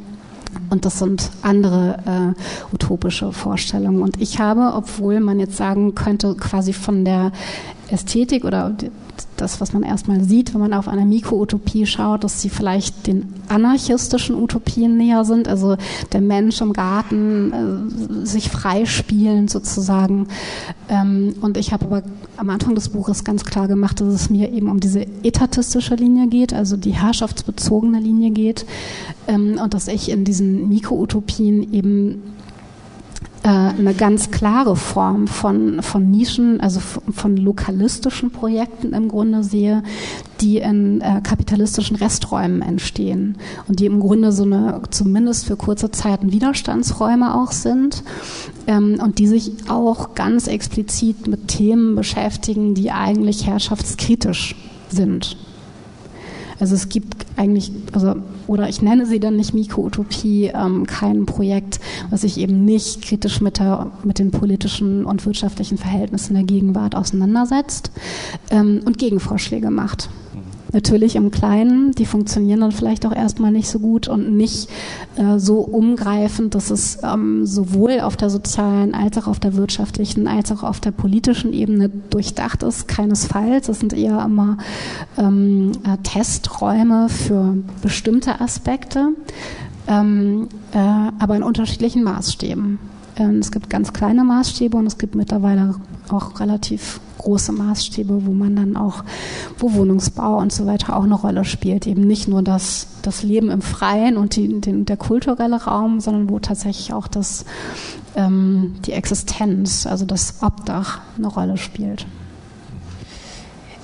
und das sind andere äh, utopische Vorstellungen. Und ich habe, obwohl man jetzt sagen könnte, quasi von der Ästhetik oder das, was man erstmal sieht, wenn man auf eine Mikroutopie schaut, dass sie vielleicht den anarchistischen Utopien näher sind, also der Mensch im Garten äh, sich freispielen sozusagen. Ähm, und ich habe aber am Anfang des Buches ganz klar gemacht, dass es mir eben um diese etatistische Linie geht, also die herrschaftsbezogene Linie geht ähm, und dass ich in diesen Mikroutopien eben eine ganz klare Form von, von Nischen, also von lokalistischen Projekten im Grunde sehe, die in äh, kapitalistischen Resträumen entstehen und die im Grunde so eine, zumindest für kurze Zeiten Widerstandsräume auch sind ähm, und die sich auch ganz explizit mit Themen beschäftigen, die eigentlich herrschaftskritisch sind. Also es gibt eigentlich, also oder ich nenne sie dann nicht Mikroutopie, ähm, kein Projekt, was sich eben nicht kritisch mit, der, mit den politischen und wirtschaftlichen Verhältnissen der Gegenwart auseinandersetzt ähm, und Gegenvorschläge macht. Natürlich im Kleinen, die funktionieren dann vielleicht auch erstmal nicht so gut und nicht äh, so umgreifend, dass es ähm, sowohl auf der sozialen als auch auf der wirtschaftlichen als auch auf der politischen Ebene durchdacht ist. Keinesfalls. Das sind eher immer ähm, äh, Testräume für bestimmte Aspekte, ähm, äh, aber in unterschiedlichen Maßstäben. Ähm, es gibt ganz kleine Maßstäbe und es gibt mittlerweile auch relativ große Maßstäbe, wo man dann auch, wo Wohnungsbau und so weiter auch eine Rolle spielt. Eben nicht nur das, das Leben im Freien und die, den, der kulturelle Raum, sondern wo tatsächlich auch das, ähm, die Existenz, also das Obdach eine Rolle spielt.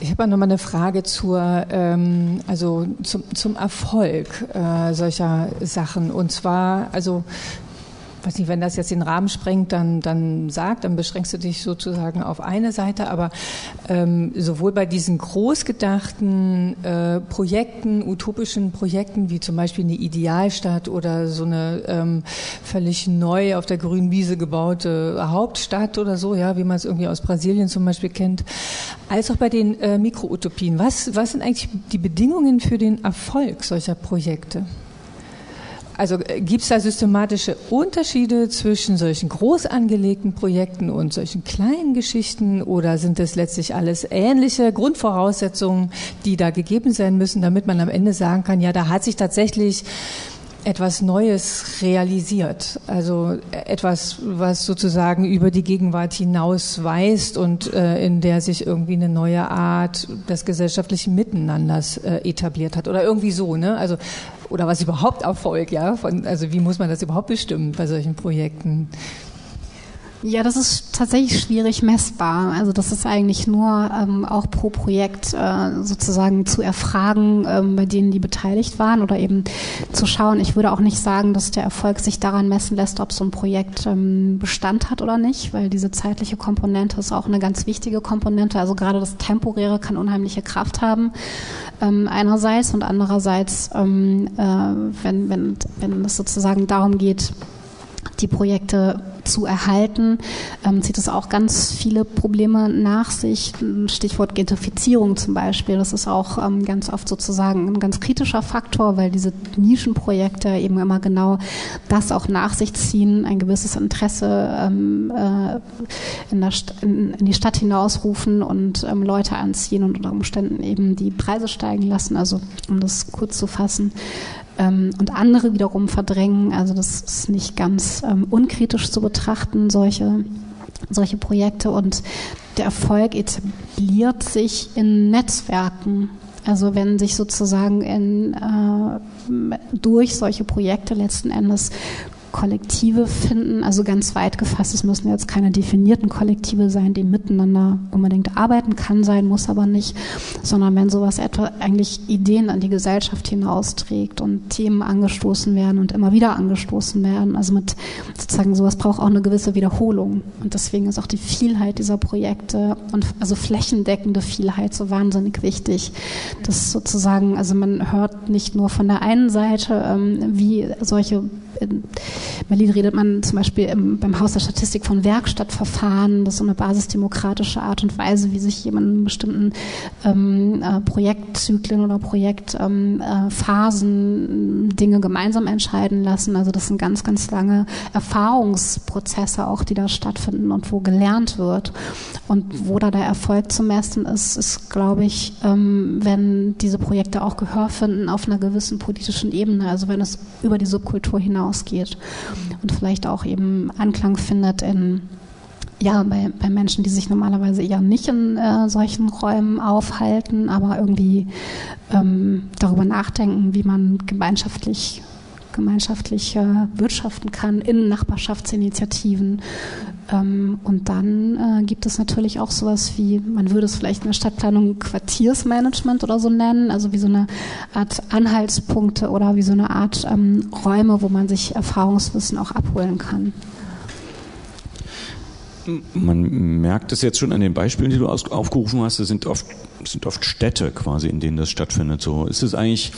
Ich habe noch mal eine Frage zur, ähm, also zum, zum Erfolg äh, solcher Sachen. Und zwar, also weiß nicht, wenn das jetzt den Rahmen sprengt, dann, dann sag, dann beschränkst du dich sozusagen auf eine Seite, aber ähm, sowohl bei diesen großgedachten äh, Projekten, utopischen Projekten, wie zum Beispiel eine Idealstadt oder so eine ähm, völlig neu auf der grünen Wiese gebaute Hauptstadt oder so, ja, wie man es irgendwie aus Brasilien zum Beispiel kennt, als auch bei den äh, Mikroutopien. Was, was sind eigentlich die Bedingungen für den Erfolg solcher Projekte? Also äh, gibt es da systematische Unterschiede zwischen solchen groß angelegten Projekten und solchen kleinen Geschichten? Oder sind das letztlich alles ähnliche Grundvoraussetzungen, die da gegeben sein müssen, damit man am Ende sagen kann, ja, da hat sich tatsächlich etwas Neues realisiert, also etwas, was sozusagen über die Gegenwart hinaus weist und äh, in der sich irgendwie eine neue Art des gesellschaftlichen Miteinanders äh, etabliert hat. Oder irgendwie so, ne? Also oder was überhaupt Erfolg, ja? Von, also wie muss man das überhaupt bestimmen bei solchen Projekten? Ja, das ist tatsächlich schwierig messbar. Also das ist eigentlich nur ähm, auch pro Projekt äh, sozusagen zu erfragen, ähm, bei denen die beteiligt waren oder eben zu schauen. Ich würde auch nicht sagen, dass der Erfolg sich daran messen lässt, ob so ein Projekt ähm, Bestand hat oder nicht, weil diese zeitliche Komponente ist auch eine ganz wichtige Komponente. Also gerade das Temporäre kann unheimliche Kraft haben ähm, einerseits und andererseits, ähm, äh, wenn, wenn, wenn es sozusagen darum geht, die Projekte zu erhalten, ähm, zieht es auch ganz viele Probleme nach sich. Stichwort Gentrifizierung zum Beispiel. Das ist auch ähm, ganz oft sozusagen ein ganz kritischer Faktor, weil diese Nischenprojekte eben immer genau das auch nach sich ziehen, ein gewisses Interesse ähm, äh, in, der in, in, die Stadt hinausrufen und ähm, Leute anziehen und unter Umständen eben die Preise steigen lassen. Also um das kurz zu fassen und andere wiederum verdrängen. Also das ist nicht ganz ähm, unkritisch zu betrachten, solche, solche Projekte. Und der Erfolg etabliert sich in Netzwerken. Also wenn sich sozusagen in, äh, durch solche Projekte letzten Endes Kollektive finden, also ganz weit gefasst, es müssen jetzt keine definierten Kollektive sein, die miteinander unbedingt arbeiten kann sein, muss aber nicht, sondern wenn sowas etwa eigentlich Ideen an die Gesellschaft hinausträgt und Themen angestoßen werden und immer wieder angestoßen werden, also mit sozusagen sowas braucht auch eine gewisse Wiederholung. Und deswegen ist auch die Vielheit dieser Projekte und also flächendeckende Vielheit so wahnsinnig wichtig, dass sozusagen, also man hört nicht nur von der einen Seite, ähm, wie solche in Berlin redet man zum Beispiel im, beim Haus der Statistik von Werkstattverfahren. Das ist so eine basisdemokratische Art und Weise, wie sich jemand in bestimmten ähm, äh, Projektzyklen oder Projektphasen ähm, äh, Dinge gemeinsam entscheiden lassen. Also das sind ganz, ganz lange Erfahrungsprozesse auch, die da stattfinden und wo gelernt wird. Und wo da der Erfolg zu messen ist, ist, glaube ich, ähm, wenn diese Projekte auch Gehör finden auf einer gewissen politischen Ebene, also wenn es über die Subkultur hinausgeht und vielleicht auch eben Anklang findet in ja, bei, bei Menschen, die sich normalerweise eher nicht in äh, solchen Räumen aufhalten, aber irgendwie ähm, darüber nachdenken, wie man gemeinschaftlich gemeinschaftlich äh, wirtschaften kann in Nachbarschaftsinitiativen. Ähm, und dann äh, gibt es natürlich auch sowas wie, man würde es vielleicht in der Stadtplanung Quartiersmanagement oder so nennen, also wie so eine Art Anhaltspunkte oder wie so eine Art ähm, Räume, wo man sich Erfahrungswissen auch abholen kann. Man merkt es jetzt schon an den Beispielen, die du aufgerufen hast, es sind oft, sind oft Städte quasi, in denen das stattfindet. So, ist es eigentlich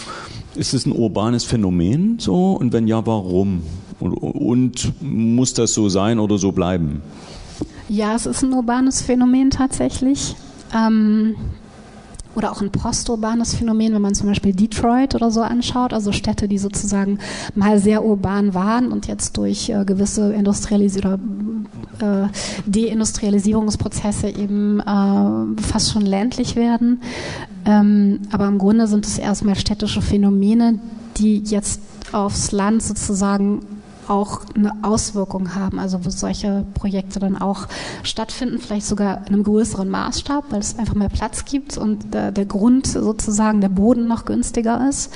ist es ein urbanes Phänomen so? Und wenn ja, warum? Und, und, muss das so sein oder so bleiben? Ja, es ist ein urbanes Phänomen tatsächlich. Ähm, oder auch ein posturbanes Phänomen, wenn man zum Beispiel Detroit oder so anschaut, also Städte, die sozusagen mal sehr urban waren und jetzt durch äh, gewisse Industrialis oder äh, Deindustrialisierungsprozesse eben äh, fast schon ländlich werden. Ähm, aber im Grunde sind es erstmal städtische Phänomene, die jetzt aufs Land sozusagen auch eine Auswirkung haben, also wo solche Projekte dann auch stattfinden, vielleicht sogar in einem größeren Maßstab, weil es einfach mehr Platz gibt und der, der Grund sozusagen, der Boden noch günstiger ist.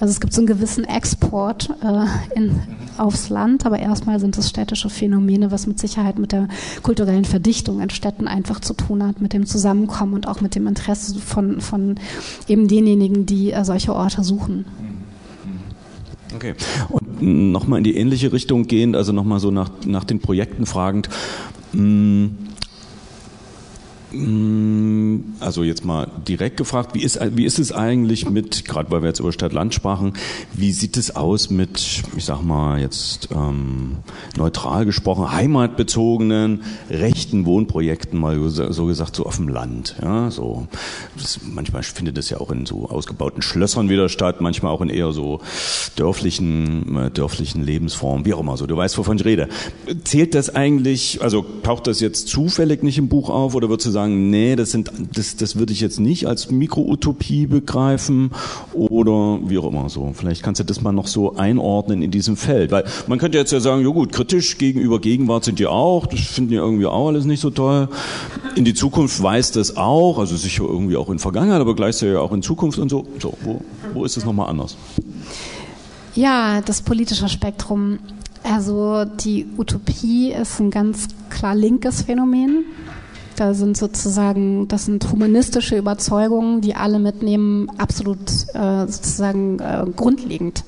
Also es gibt so einen gewissen Export äh, in, aufs Land, aber erstmal sind es städtische Phänomene, was mit Sicherheit mit der kulturellen Verdichtung in Städten einfach zu tun hat, mit dem Zusammenkommen und auch mit dem Interesse von, von eben denjenigen, die äh, solche Orte suchen. Okay. Und nochmal in die ähnliche Richtung gehend, also nochmal so nach, nach den Projekten fragend. Mh, hm, also jetzt mal direkt gefragt, wie ist, wie ist es eigentlich mit, gerade weil wir jetzt über Stadt-Land sprachen, wie sieht es aus mit, ich sag mal jetzt ähm, neutral gesprochen, heimatbezogenen rechten Wohnprojekten, mal so gesagt, so auf dem Land. Ja, so. Das, manchmal findet es ja auch in so ausgebauten Schlössern wieder statt, manchmal auch in eher so dörflichen, äh, dörflichen Lebensformen, wie auch immer so. Du weißt, wovon ich rede. Zählt das eigentlich, also taucht das jetzt zufällig nicht im Buch auf oder würdest du sagen, sagen, nee, das, sind, das, das würde ich jetzt nicht als Mikroutopie begreifen oder wie auch immer so. Vielleicht kannst du das mal noch so einordnen in diesem Feld. Weil man könnte jetzt ja sagen, ja gut, kritisch gegenüber Gegenwart sind die auch, das finden die irgendwie auch alles nicht so toll. In die Zukunft weiß das auch, also sicher irgendwie auch in Vergangenheit, aber gleichzeitig auch in Zukunft und so. So, wo, wo ist es nochmal anders? Ja, das politische Spektrum. Also die Utopie ist ein ganz klar linkes Phänomen. Da sind sozusagen, das sind humanistische Überzeugungen, die alle mitnehmen, absolut äh, sozusagen äh, grundlegend.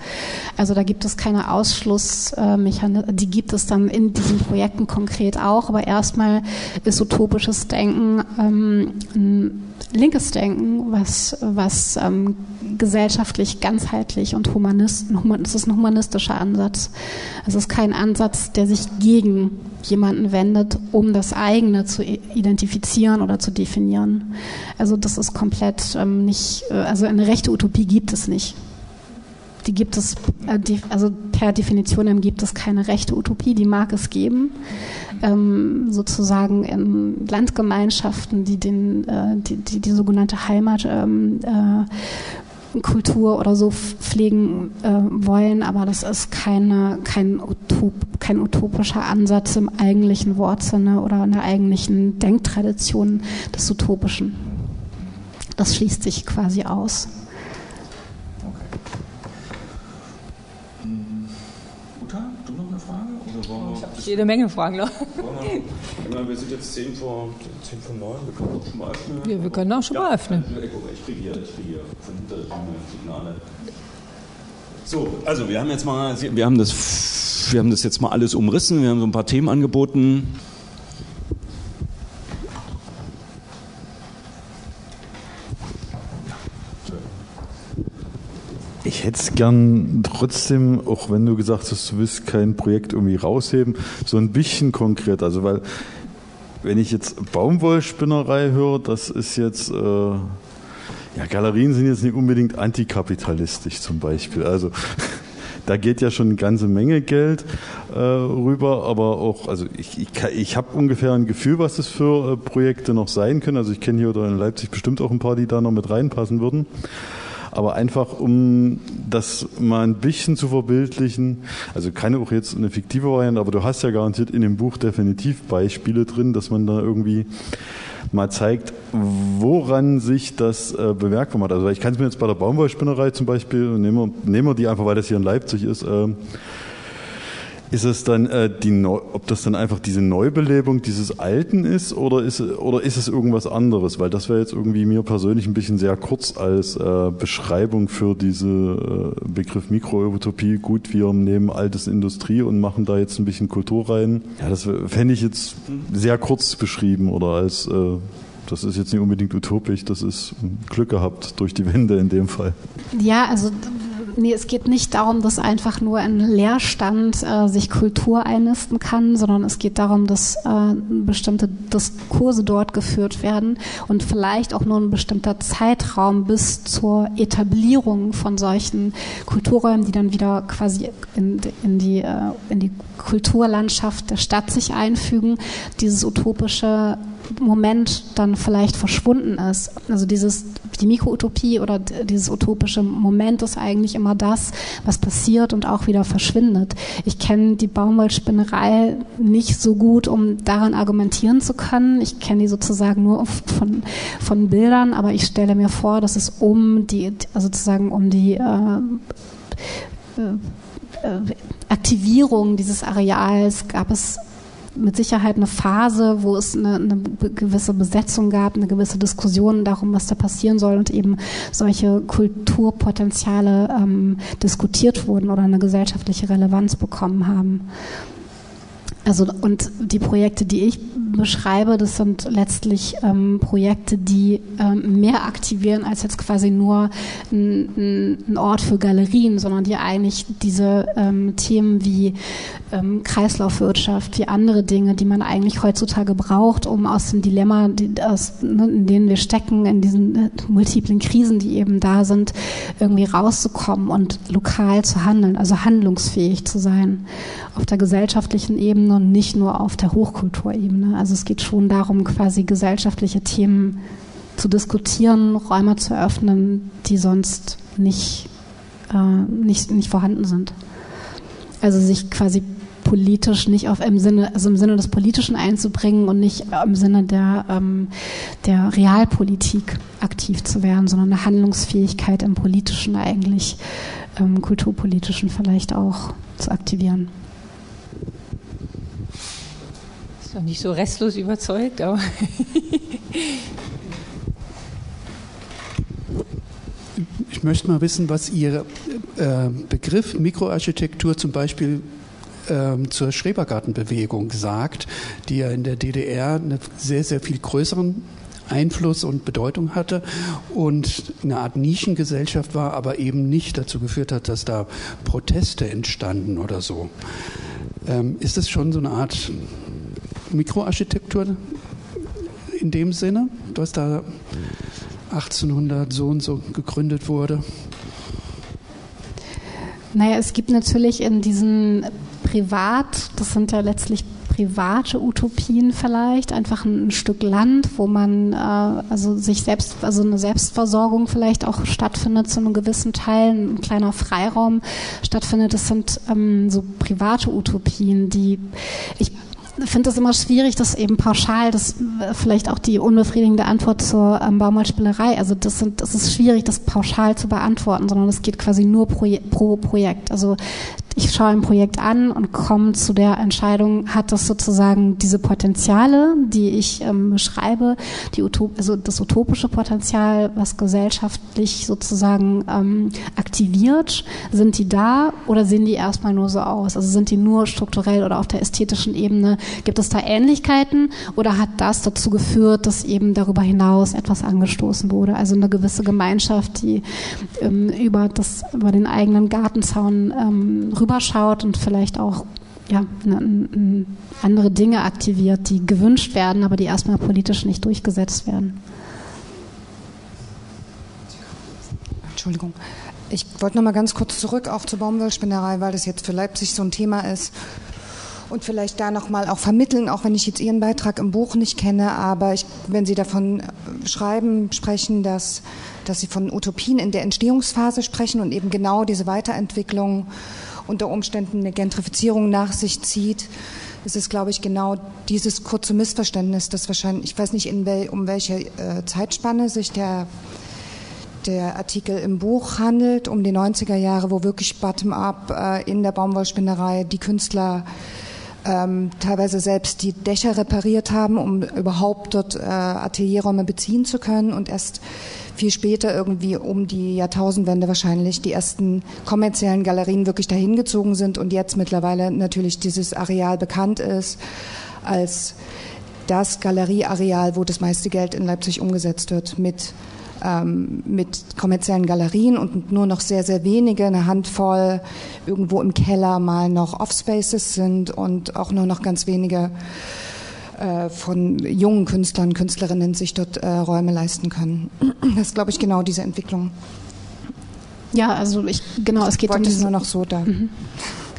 Also da gibt es keine Ausschlussmechanismen, die gibt es dann in diesen Projekten konkret auch, aber erstmal ist utopisches Denken ähm, ein linkes Denken, was, was ähm, gesellschaftlich ganzheitlich und humanist, es ist ein humanistischer Ansatz. Es ist kein Ansatz, der sich gegen jemanden wendet, um das eigene zu identifizieren oder zu definieren. Also das ist komplett ähm, nicht, äh, also eine rechte Utopie gibt es nicht. Die gibt es, äh, also per Definition gibt es keine rechte Utopie, die mag es geben. Ähm, sozusagen in Landgemeinschaften, die den, äh, die, die, die sogenannte Heimat ähm, äh, oder so pflegen wollen, aber das ist keine, kein, Utop, kein utopischer Ansatz im eigentlichen Wortsinne oder in der eigentlichen Denktradition des Utopischen. Das schließt sich quasi aus. Jede Menge Fragen noch. Wir, wir sind jetzt 10 vor, 10 vor 9, wir können auch schon mal öffnen. Ja, wir können auch schon ja, mal öffnen. Ich kriege hier, ich kriege hier von hinter Signale. So, also wir haben jetzt mal, wir haben das, wir haben das jetzt mal alles umrissen, wir haben so ein paar Themen angeboten. Ich hätte es gern trotzdem, auch wenn du gesagt hast, du willst kein Projekt irgendwie rausheben, so ein bisschen konkret. Also weil, wenn ich jetzt Baumwollspinnerei höre, das ist jetzt, äh, ja, Galerien sind jetzt nicht unbedingt antikapitalistisch zum Beispiel. Also (laughs) da geht ja schon eine ganze Menge Geld äh, rüber, aber auch, also ich, ich, ich habe ungefähr ein Gefühl, was das für äh, Projekte noch sein können. Also ich kenne hier oder in Leipzig bestimmt auch ein paar, die da noch mit reinpassen würden aber einfach um das mal ein bisschen zu verbildlichen, also keine auch jetzt eine fiktive Variante, aber du hast ja garantiert in dem Buch definitiv Beispiele drin, dass man da irgendwie mal zeigt, woran sich das äh, bemerkbar macht. Also ich kann es mir jetzt bei der Baumwollspinnerei zum Beispiel, nehmen wir, nehmen wir die einfach, weil das hier in Leipzig ist, äh, ist es dann äh, die Neu ob das dann einfach diese Neubelebung dieses Alten ist oder ist oder ist es irgendwas anderes? Weil das wäre jetzt irgendwie mir persönlich ein bisschen sehr kurz als äh, Beschreibung für diese äh, Begriff Mikroutopie. Gut, wir nehmen altes Industrie und machen da jetzt ein bisschen Kultur rein. Ja, das fände ich jetzt sehr kurz beschrieben oder als äh, das ist jetzt nicht unbedingt utopisch, das ist Glück gehabt durch die Wende in dem Fall. Ja, also nee, es geht nicht darum, dass einfach nur ein Leerstand äh, sich Kultur einnisten kann, sondern es geht darum, dass äh, bestimmte Diskurse dort geführt werden und vielleicht auch nur ein bestimmter Zeitraum bis zur Etablierung von solchen Kulturräumen, die dann wieder quasi in, in, die, äh, in die Kulturlandschaft der Stadt sich einfügen, dieses utopische Moment dann vielleicht verschwunden ist. Also dieses, die Mikroutopie oder dieses utopische Moment ist eigentlich immer das, was passiert und auch wieder verschwindet. Ich kenne die Baumwollspinnerei nicht so gut, um daran argumentieren zu können. Ich kenne die sozusagen nur von, von Bildern, aber ich stelle mir vor, dass es um die, also sozusagen um die äh, äh, Aktivierung dieses Areals gab es mit Sicherheit eine Phase, wo es eine, eine gewisse Besetzung gab, eine gewisse Diskussion darum, was da passieren soll und eben solche Kulturpotenziale ähm, diskutiert wurden oder eine gesellschaftliche Relevanz bekommen haben. Also und die Projekte, die ich beschreibe, das sind letztlich ähm, Projekte, die ähm, mehr aktivieren als jetzt quasi nur ein, ein, Ort für Galerien, sondern die eigentlich diese ähm, Themen wie ähm, Kreislaufwirtschaft, wie andere Dinge, die man eigentlich heutzutage braucht, um aus dem Dilemma, die, aus, ne, in denen wir stecken, in diesen äh, multiplen Krisen, die eben da sind, irgendwie rauszukommen und lokal zu handeln, also handlungsfähig zu sein auf der gesellschaftlichen Ebene und nicht nur auf der Hochkulturebene. Also es geht schon darum, quasi gesellschaftliche Themen zu diskutieren, Räume zu eröffnen, die sonst nicht, äh, nicht, nicht vorhanden sind. Also sich quasi politisch nicht auf im Sinne, also im Sinne des Politischen einzubringen und nicht im Sinne der, ähm, der Realpolitik aktiv zu werden, sondern eine Handlungsfähigkeit im Politischen eigentlich, ähm, Kulturpolitischen vielleicht auch zu aktivieren. Noch nicht so restlos überzeugt, aber. ich möchte mal wissen, was Ihr äh, Begriff Mikroarchitektur zum Beispiel ähm, zur Schrebergartenbewegung sagt, die ja in der DDR einen sehr, sehr viel größeren Einfluss und Bedeutung hatte und eine Art Nischengesellschaft war, aber eben nicht dazu geführt hat, dass da Proteste entstanden oder so. Ähm, ist das schon so eine Art Mikroarchitektur in dem Sinne, dass da 1800 so und so gegründet wurde? Naja, es gibt natürlich in diesen Privat, das sind ja letztlich private Utopien vielleicht, einfach ein, Stück Land, wo man äh, also sich selbst, also eine Selbstversorgung vielleicht auch stattfindet zu einem gewissen Teil, ein kleiner Freiraum stattfindet. Das sind ähm, so private Utopien, die ich finde es immer schwierig, dass eben pauschal, das vielleicht auch die unbefriedigende Antwort zur ähm, Baumwollspielerei, also das, sind, das ist schwierig, das pauschal zu beantworten, sondern es geht quasi nur pro, pro Projekt. Also ich schaue ein Projekt an und komme zu der Entscheidung, hat das sozusagen diese Potenziale, die ich ähm, beschreibe, die Utop also das utopische Potenzial, was gesellschaftlich sozusagen ähm, aktiviert, sind die da oder sehen die erstmal nur so aus? Also sind die nur strukturell oder auf der ästhetischen Ebene? Gibt es da Ähnlichkeiten oder hat das dazu geführt, dass eben darüber hinaus etwas angestoßen wurde? Also eine gewisse Gemeinschaft, die ähm, über, das, über den eigenen Gartenzaun ähm, rüberschaut und vielleicht auch ja, eine andere Dinge aktiviert, die gewünscht werden, aber die erstmal politisch nicht durchgesetzt werden. Entschuldigung. Ich wollte noch mal ganz kurz zurück auch zur Baumwollspinnerei, weil das jetzt für Leipzig so ein Thema ist und vielleicht da noch mal auch vermitteln, auch wenn ich jetzt Ihren Beitrag im Buch nicht kenne, aber ich, wenn Sie davon schreiben, sprechen, dass, dass Sie von Utopien in der Entstehungsphase sprechen und eben genau diese Weiterentwicklung unter Umständen eine Gentrifizierung nach sich zieht, ist es, glaube ich, genau dieses kurze Missverständnis, das wahrscheinlich, ich weiß nicht, wel, um welche äh, Zeitspanne sich der der Artikel im Buch handelt, um die 90er Jahre, wo wirklich bottom-up äh, in der Baumwollspinnerei die Künstler ähm, teilweise selbst die Dächer repariert haben, um überhaupt dort äh, Atelierräume beziehen zu können und erst viel später irgendwie um die Jahrtausendwende wahrscheinlich die ersten kommerziellen Galerien wirklich dahin gezogen sind und jetzt mittlerweile natürlich dieses Areal bekannt ist als das Galerieareal, wo das meiste Geld in Leipzig umgesetzt wird mit ähm, mit kommerziellen Galerien und nur noch sehr, sehr wenige, eine Handvoll irgendwo im Keller mal noch Offspaces sind und auch nur noch ganz wenige von jungen Künstlern, Künstlerinnen sich dort äh, Räume leisten können. Das ist, glaube ich, genau diese Entwicklung. Ja, also ich, genau, es geht ich um diese... nur noch so da. Mhm.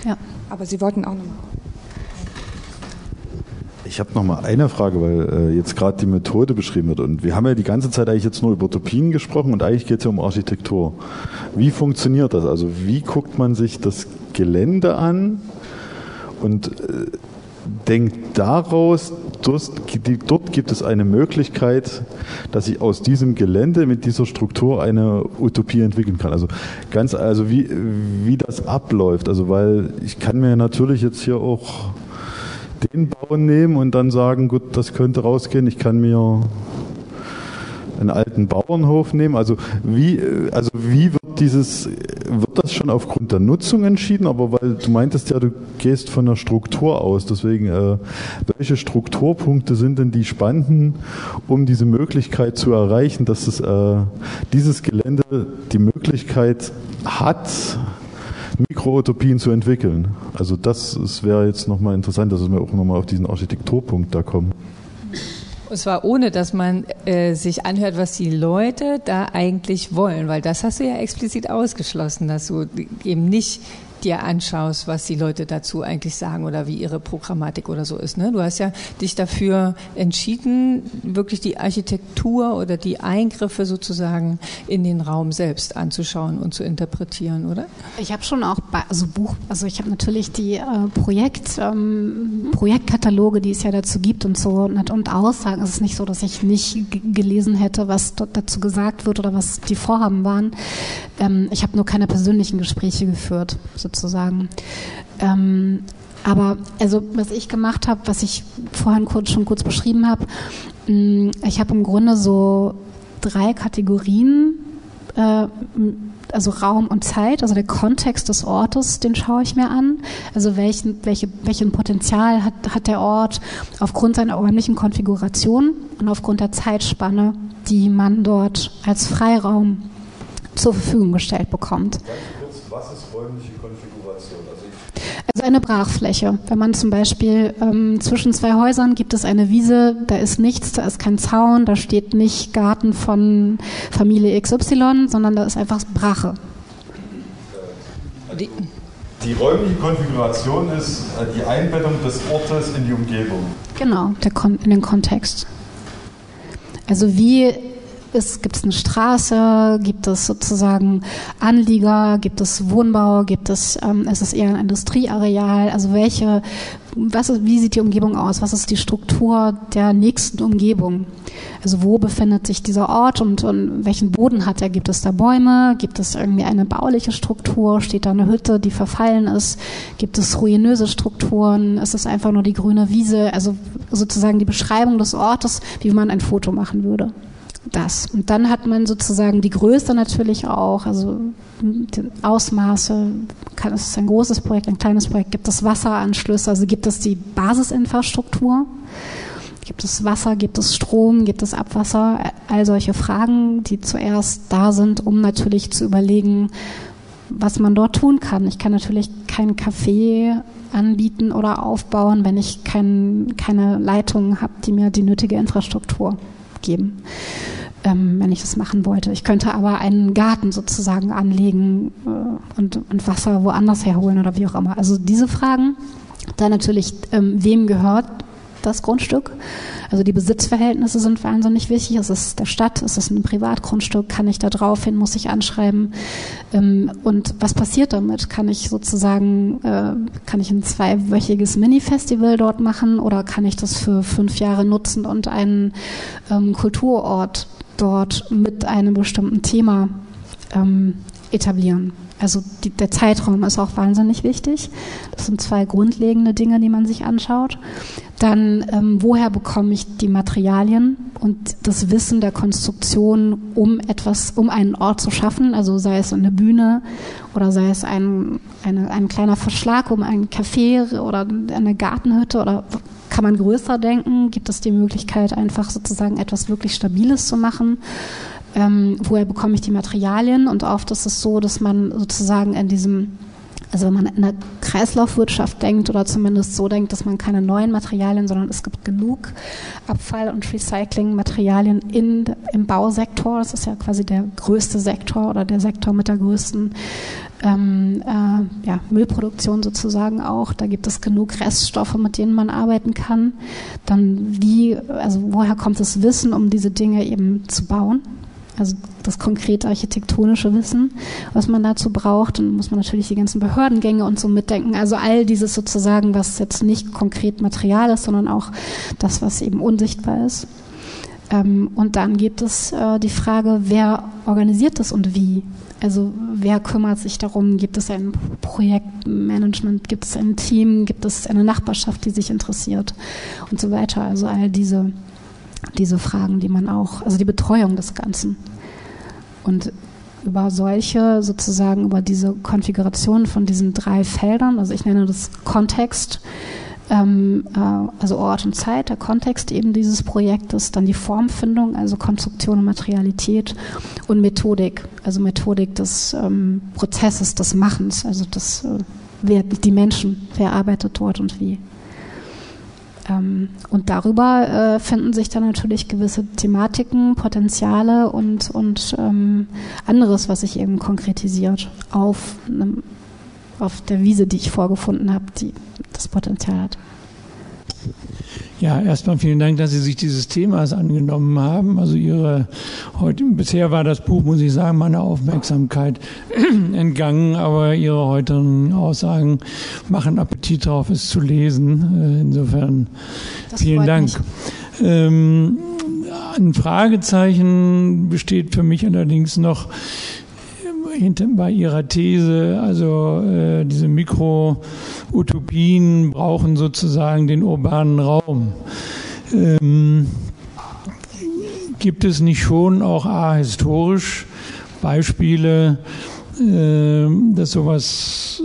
Ja. Aber Sie wollten auch noch mal. Ich habe noch mal eine Frage, weil äh, jetzt gerade die Methode beschrieben wird. Und wir haben ja die ganze Zeit eigentlich jetzt nur über Utopien gesprochen und eigentlich geht es ja um Architektur. Wie funktioniert das? Also wie guckt man sich das Gelände an und äh, denkt daraus, dort, gibt es eine Möglichkeit, dass ich aus diesem Gelände mit dieser Struktur eine Utopie entwickeln kann. Also ganz, also wie, wie das abläuft. Also weil ich kann mir natürlich jetzt hier auch den Bauen nehmen und dann sagen, gut, das könnte rausgehen, ich kann mir einen alten Bauernhof nehmen. Also wie, also wie wird dieses, wird das schon aufgrund der Nutzung entschieden? Aber weil du meintest ja, du gehst von der Struktur aus. Deswegen, äh, welche Strukturpunkte sind denn die spannenden, um diese Möglichkeit zu erreichen, dass es, äh, dieses Gelände die Möglichkeit hat, Mikroutopien zu entwickeln. Also das, das wäre jetzt nochmal interessant, dass wir auch nochmal auf diesen Architekturpunkt da kommen. Und zwar ohne, dass man äh, sich anhört, was die Leute da eigentlich wollen, weil das hast du ja explizit ausgeschlossen, dass du eben nicht dir anschaust, was die Leute dazu eigentlich sagen oder wie ihre Programmatik oder so ist. Ne? Du hast ja dich dafür entschieden, wirklich die Architektur oder die Eingriffe sozusagen in den Raum selbst anzuschauen und zu interpretieren, oder? Ich habe schon auch bei, also Buch, also ich habe natürlich die äh, Projekt, ähm, Projektkataloge, die es ja dazu gibt und so und, Aussagen. Es ist nicht so, dass ich nicht gelesen hätte, was dort dazu gesagt wird oder was die Vorhaben waren. Ähm, ich habe nur keine persönlichen Gespräche geführt, sozusagen. Ähm, aber also was ich gemacht habe, was ich vorhin kurz, schon kurz beschrieben habe, mm, ich habe im Grunde so drei Kategorien, äh, also Raum und Zeit, also der Kontext des Ortes, den schaue ich mir an. Also welchen, welche, welchen Potenzial hat, hat der Ort aufgrund seiner räumlichen Konfiguration und aufgrund der Zeitspanne, die man dort als Freiraum zur Verfügung gestellt bekommt. Räumliche Konfiguration? Also, also eine Brachfläche. Wenn man zum Beispiel ähm, zwischen zwei Häusern gibt es eine Wiese, da ist nichts, da ist kein Zaun, da steht nicht Garten von Familie XY, sondern da ist einfach Brache. Die, die räumliche Konfiguration ist äh, die Einbettung des Ortes in die Umgebung. Genau, in den Kontext. Also wie ist, gibt es eine Straße, gibt es sozusagen Anlieger, gibt es Wohnbau, gibt es, ähm, ist es eher ein Industrieareal, also welche, was ist, wie sieht die Umgebung aus, was ist die Struktur der nächsten Umgebung? Also wo befindet sich dieser Ort und, und welchen Boden hat er? Gibt es da Bäume? Gibt es irgendwie eine bauliche Struktur? Steht da eine Hütte, die verfallen ist? Gibt es ruinöse Strukturen? Ist es einfach nur die grüne Wiese? Also sozusagen die Beschreibung des Ortes, wie man ein Foto machen würde das. Und dann hat man sozusagen die Größe natürlich auch, also Ausmaße, kann, es ist ein großes Projekt, ein kleines Projekt, gibt es Wasseranschlüsse, also gibt es die Basisinfrastruktur, gibt es Wasser, gibt es Strom, gibt es Abwasser, all solche Fragen, die zuerst da sind, um natürlich zu überlegen, was man dort tun kann. Ich kann natürlich kein Café anbieten oder aufbauen, wenn ich kein, keine Leitungen habe, die mir die nötige Infrastruktur geben ähm, wenn ich das machen wollte. Ich könnte aber einen Garten sozusagen anlegen äh, und, und, Wasser woanders herholen oder wie auch immer. Also diese Fragen. Dann natürlich, ähm, wem gehört das Grundstück? Also die Besitzverhältnisse sind wahnsinnig wichtig. Ist es der Stadt? Ist es ein Privatgrundstück? Kann ich da drauf hin? Muss ich anschreiben? Ähm, und was passiert damit? Kann ich sozusagen, äh, kann ich ein zweiwöchiges Mini-Festival dort machen oder kann ich das für fünf Jahre nutzen und einen ähm, Kulturort dort mit einem bestimmten Thema ähm, etablieren. Also die, der Zeitraum ist auch wahnsinnig wichtig. Das sind zwei grundlegende Dinge, die man sich anschaut. Dann, ähm, woher bekomme ich die Materialien und das Wissen der Konstruktion, um etwas, um einen Ort zu schaffen, also sei es eine Bühne oder sei es ein, eine, ein kleiner Verschlag um ein Café oder eine Gartenhütte oder kann man größer denken? Gibt es die Möglichkeit, einfach sozusagen etwas wirklich Stabiles zu machen? Ähm, woher bekomme ich die Materialien? Und oft ist es so, dass man sozusagen in diesem also wenn man in der Kreislaufwirtschaft denkt oder zumindest so denkt, dass man keine neuen Materialien, sondern es gibt genug Abfall- und Recyclingmaterialien in, im Bausektor. Das ist ja quasi der größte Sektor oder der Sektor mit der größten ähm, äh, ja, Müllproduktion sozusagen auch. Da gibt es genug Reststoffe, mit denen man arbeiten kann. Dann wie, also woher kommt das Wissen, um diese Dinge eben zu bauen? Also das konkrete architektonische Wissen, was man dazu braucht. Dann muss man natürlich die ganzen Behördengänge und so mitdenken. Also all dieses sozusagen, was jetzt nicht konkret Material ist, sondern auch das, was eben unsichtbar ist. Ähm, und dann gibt es äh, die Frage, wer organisiert das und wie? Also wer kümmert sich darum? Gibt es ein Projektmanagement? Gibt es ein Team? Gibt es eine Nachbarschaft, die sich interessiert? Und so weiter. Also all diese diese Fragen, die man auch, also die Betreuung des Ganzen. Und über solche sozusagen, über diese Konfiguration von diesen drei Feldern, also ich nenne das Kontext, ähm, äh, also Ort und Zeit, der Kontext eben dieses Projektes, dann die Formfindung, also Konstruktion und Materialität und Methodik, also Methodik des ähm, Prozesses, des Machens, also das, äh, wer, die Menschen, wer arbeitet dort und wie. Ähm, und darüber äh, finden sich dann natürlich gewisse Thematiken, Potenziale und, und ähm, anderes, was sich eben konkretisiert auf, einem, auf der Wiese, die ich vorgefunden habe, die das Potenzial hat. Ja, erstmal vielen Dank, dass Sie sich dieses Themas angenommen haben. Also Ihre heute bisher war das Buch, muss ich sagen, meiner Aufmerksamkeit (clears throat) entgangen, aber Ihre heutigen Aussagen machen Appetit darauf, es zu lesen. Äh, insofern das vielen Dank. Ähm, ein Fragezeichen besteht für mich allerdings noch hinter, bei Ihrer These, also äh, diese Mikro-Utopien brauchen sozusagen den urbanen Raum. Ähm, gibt es nicht schon auch ahistorisch Beispiele, äh, dass sowas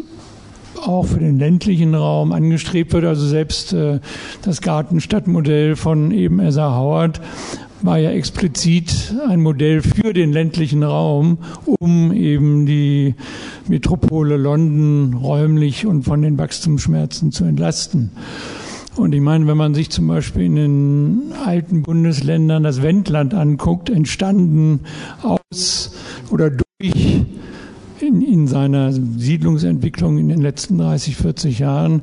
auch für den ländlichen Raum angestrebt wird. Also selbst äh, das Gartenstadtmodell von eben Esa Howard war ja explizit ein Modell für den ländlichen Raum, um eben die Metropole London räumlich und von den Wachstumsschmerzen zu entlasten. Und ich meine, wenn man sich zum Beispiel in den alten Bundesländern das Wendland anguckt, entstanden aus oder durch in, in seiner Siedlungsentwicklung in den letzten 30, 40 Jahren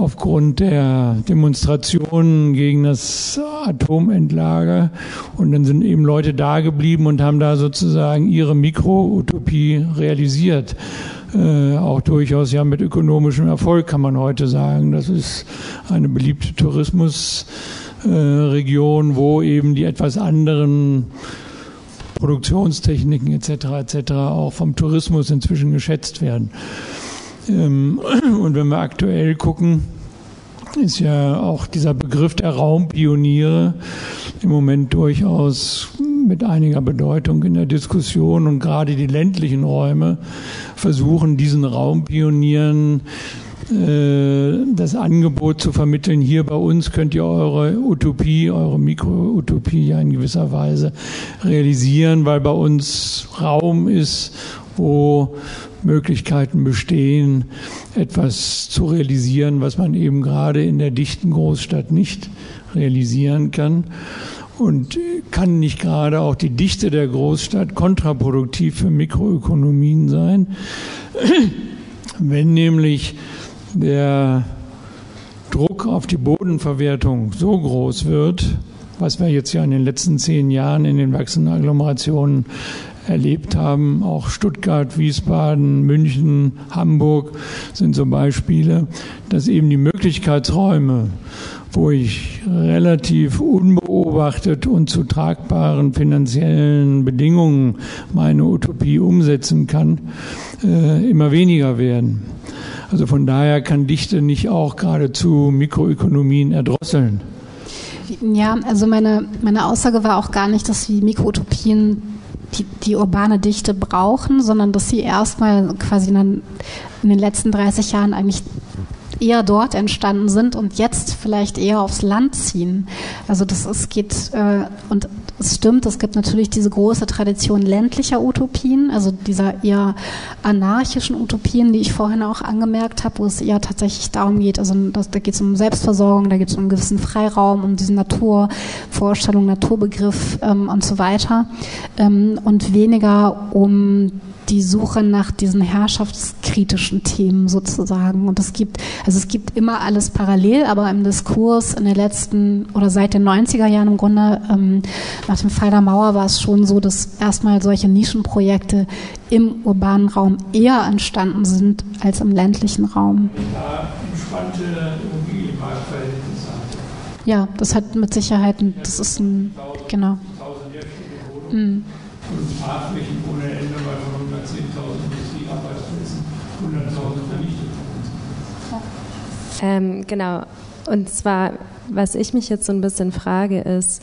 aufgrund der Demonstrationen gegen das Atomendlager. Und dann sind eben Leute da geblieben und haben da sozusagen ihre Mikro-Utopie realisiert. Äh, auch durchaus ja mit ökonomischem Erfolg kann man heute sagen. Das ist eine beliebte Tourismus- äh, wo eben die etwas anderen Produktionstechniken etc. etc. auch vom Tourismus inzwischen geschätzt werden. Ähm, (clears throat) und wenn wir aktuell gucken, ist ja auch dieser Begriff der Raumpioniere im Moment durchaus mit einiger Bedeutung in der Diskussion. Und gerade die ländlichen Räume versuchen diesen Raumpionieren äh, das Angebot zu vermitteln, hier bei uns könnt ihr eure Utopie, eure Mikro-Utopie ja in gewisser Weise realisieren, weil bei uns Raum ist, wo Möglichkeiten bestehen, etwas zu realisieren, was man eben gerade in der dichten Großstadt nicht realisieren kann. Und kann nicht gerade auch die Dichte der Großstadt kontraproduktiv für Mikroökonomien sein, wenn nämlich der Druck auf die Bodenverwertung so groß wird, was wir jetzt ja in den letzten zehn Jahren in den wachsenden Agglomerationen erlebt haben, auch Stuttgart, Wiesbaden, München, Hamburg sind so Beispiele, dass eben die Möglichkeitsräume, wo ich relativ unbeobachtet und zu tragbaren finanziellen Bedingungen meine Utopie umsetzen kann, äh, immer weniger werden. Also von daher kann Dichte nicht auch geradezu Mikroökonomien erdrosseln. Ja, also meine, meine Aussage war auch gar nicht, dass die Mikroutopien die, die urbane Dichte brauchen, sondern dass sie erstmal quasi in den letzten 30 Jahren eigentlich eher dort entstanden sind und jetzt vielleicht eher aufs Land ziehen. Also das es geht äh, und es stimmt, es gibt natürlich diese große Tradition ländlicher Utopien, also dieser eher anarchischen Utopien, die ich vorhin auch angemerkt habe, wo es eher tatsächlich darum geht, also das, da geht es um Selbstversorgung, da geht es um einen gewissen Freiraum, um diesen Naturvorstellung, Naturbegriff ähm, und so weiter ähm, und weniger um die Suche nach diesen herrschaftskritischen Themen sozusagen. Und es gibt, also es gibt immer alles parallel, aber im Diskurs in den letzten oder seit den 90er Jahren im Grunde, ähm, nach dem Fall der Mauer war es schon so, dass erstmal solche Nischenprojekte im urbanen Raum eher entstanden sind als im ländlichen Raum. Ja, das hat mit Sicherheit, das ist ein, genau. Mhm Ende, weil von 110.000 Industriearbeitsplätzen 100.000 vernichtet wurden. Ähm, genau. Und zwar, was ich mich jetzt so ein bisschen frage, ist,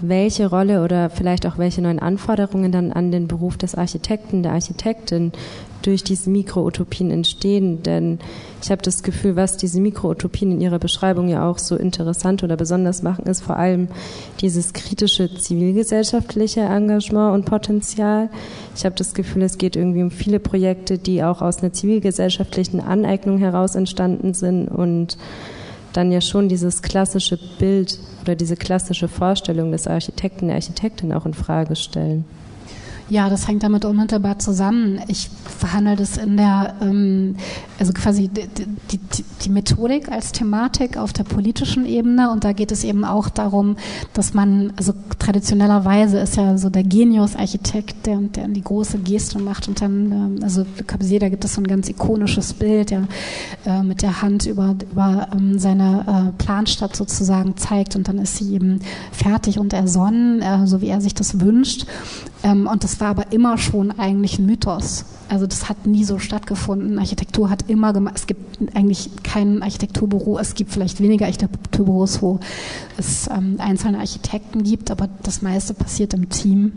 welche Rolle oder vielleicht auch welche neuen Anforderungen dann an den Beruf des Architekten, der Architektin durch diese Mikroutopien entstehen. Denn ich habe das Gefühl, was diese Mikroutopien in ihrer Beschreibung ja auch so interessant oder besonders machen, ist vor allem dieses kritische zivilgesellschaftliche Engagement und Potenzial. Ich habe das Gefühl, es geht irgendwie um viele Projekte, die auch aus einer zivilgesellschaftlichen Aneignung heraus entstanden sind und dann ja schon dieses klassische Bild oder diese klassische Vorstellung des Architekten, der Architektin auch in Frage stellen. Ja, das hängt damit unmittelbar zusammen. Ich verhandle das in der, ähm, also quasi die, die, die, Methodik als Thematik auf der politischen Ebene und da geht es eben auch darum, dass man, also traditionellerweise ist ja so der Genius-Architekt, der, der die große Geste macht und dann, ähm, also Corbusier, da gibt es so ein ganz ikonisches Bild, der äh, mit der Hand über, über ähm, seine äh, Planstadt sozusagen zeigt und dann ist sie eben fertig und ersonnen, äh, so wie er sich das wünscht. Ähm, und das war aber immer schon eigentlich ein Mythos. Also das hat nie so stattgefunden. Architektur hat immer gemacht, es gibt eigentlich kein Architekturbüro, es gibt vielleicht weniger Architekturbüros, wo es ähm, einzelne Architekten gibt, aber das meiste passiert im Team.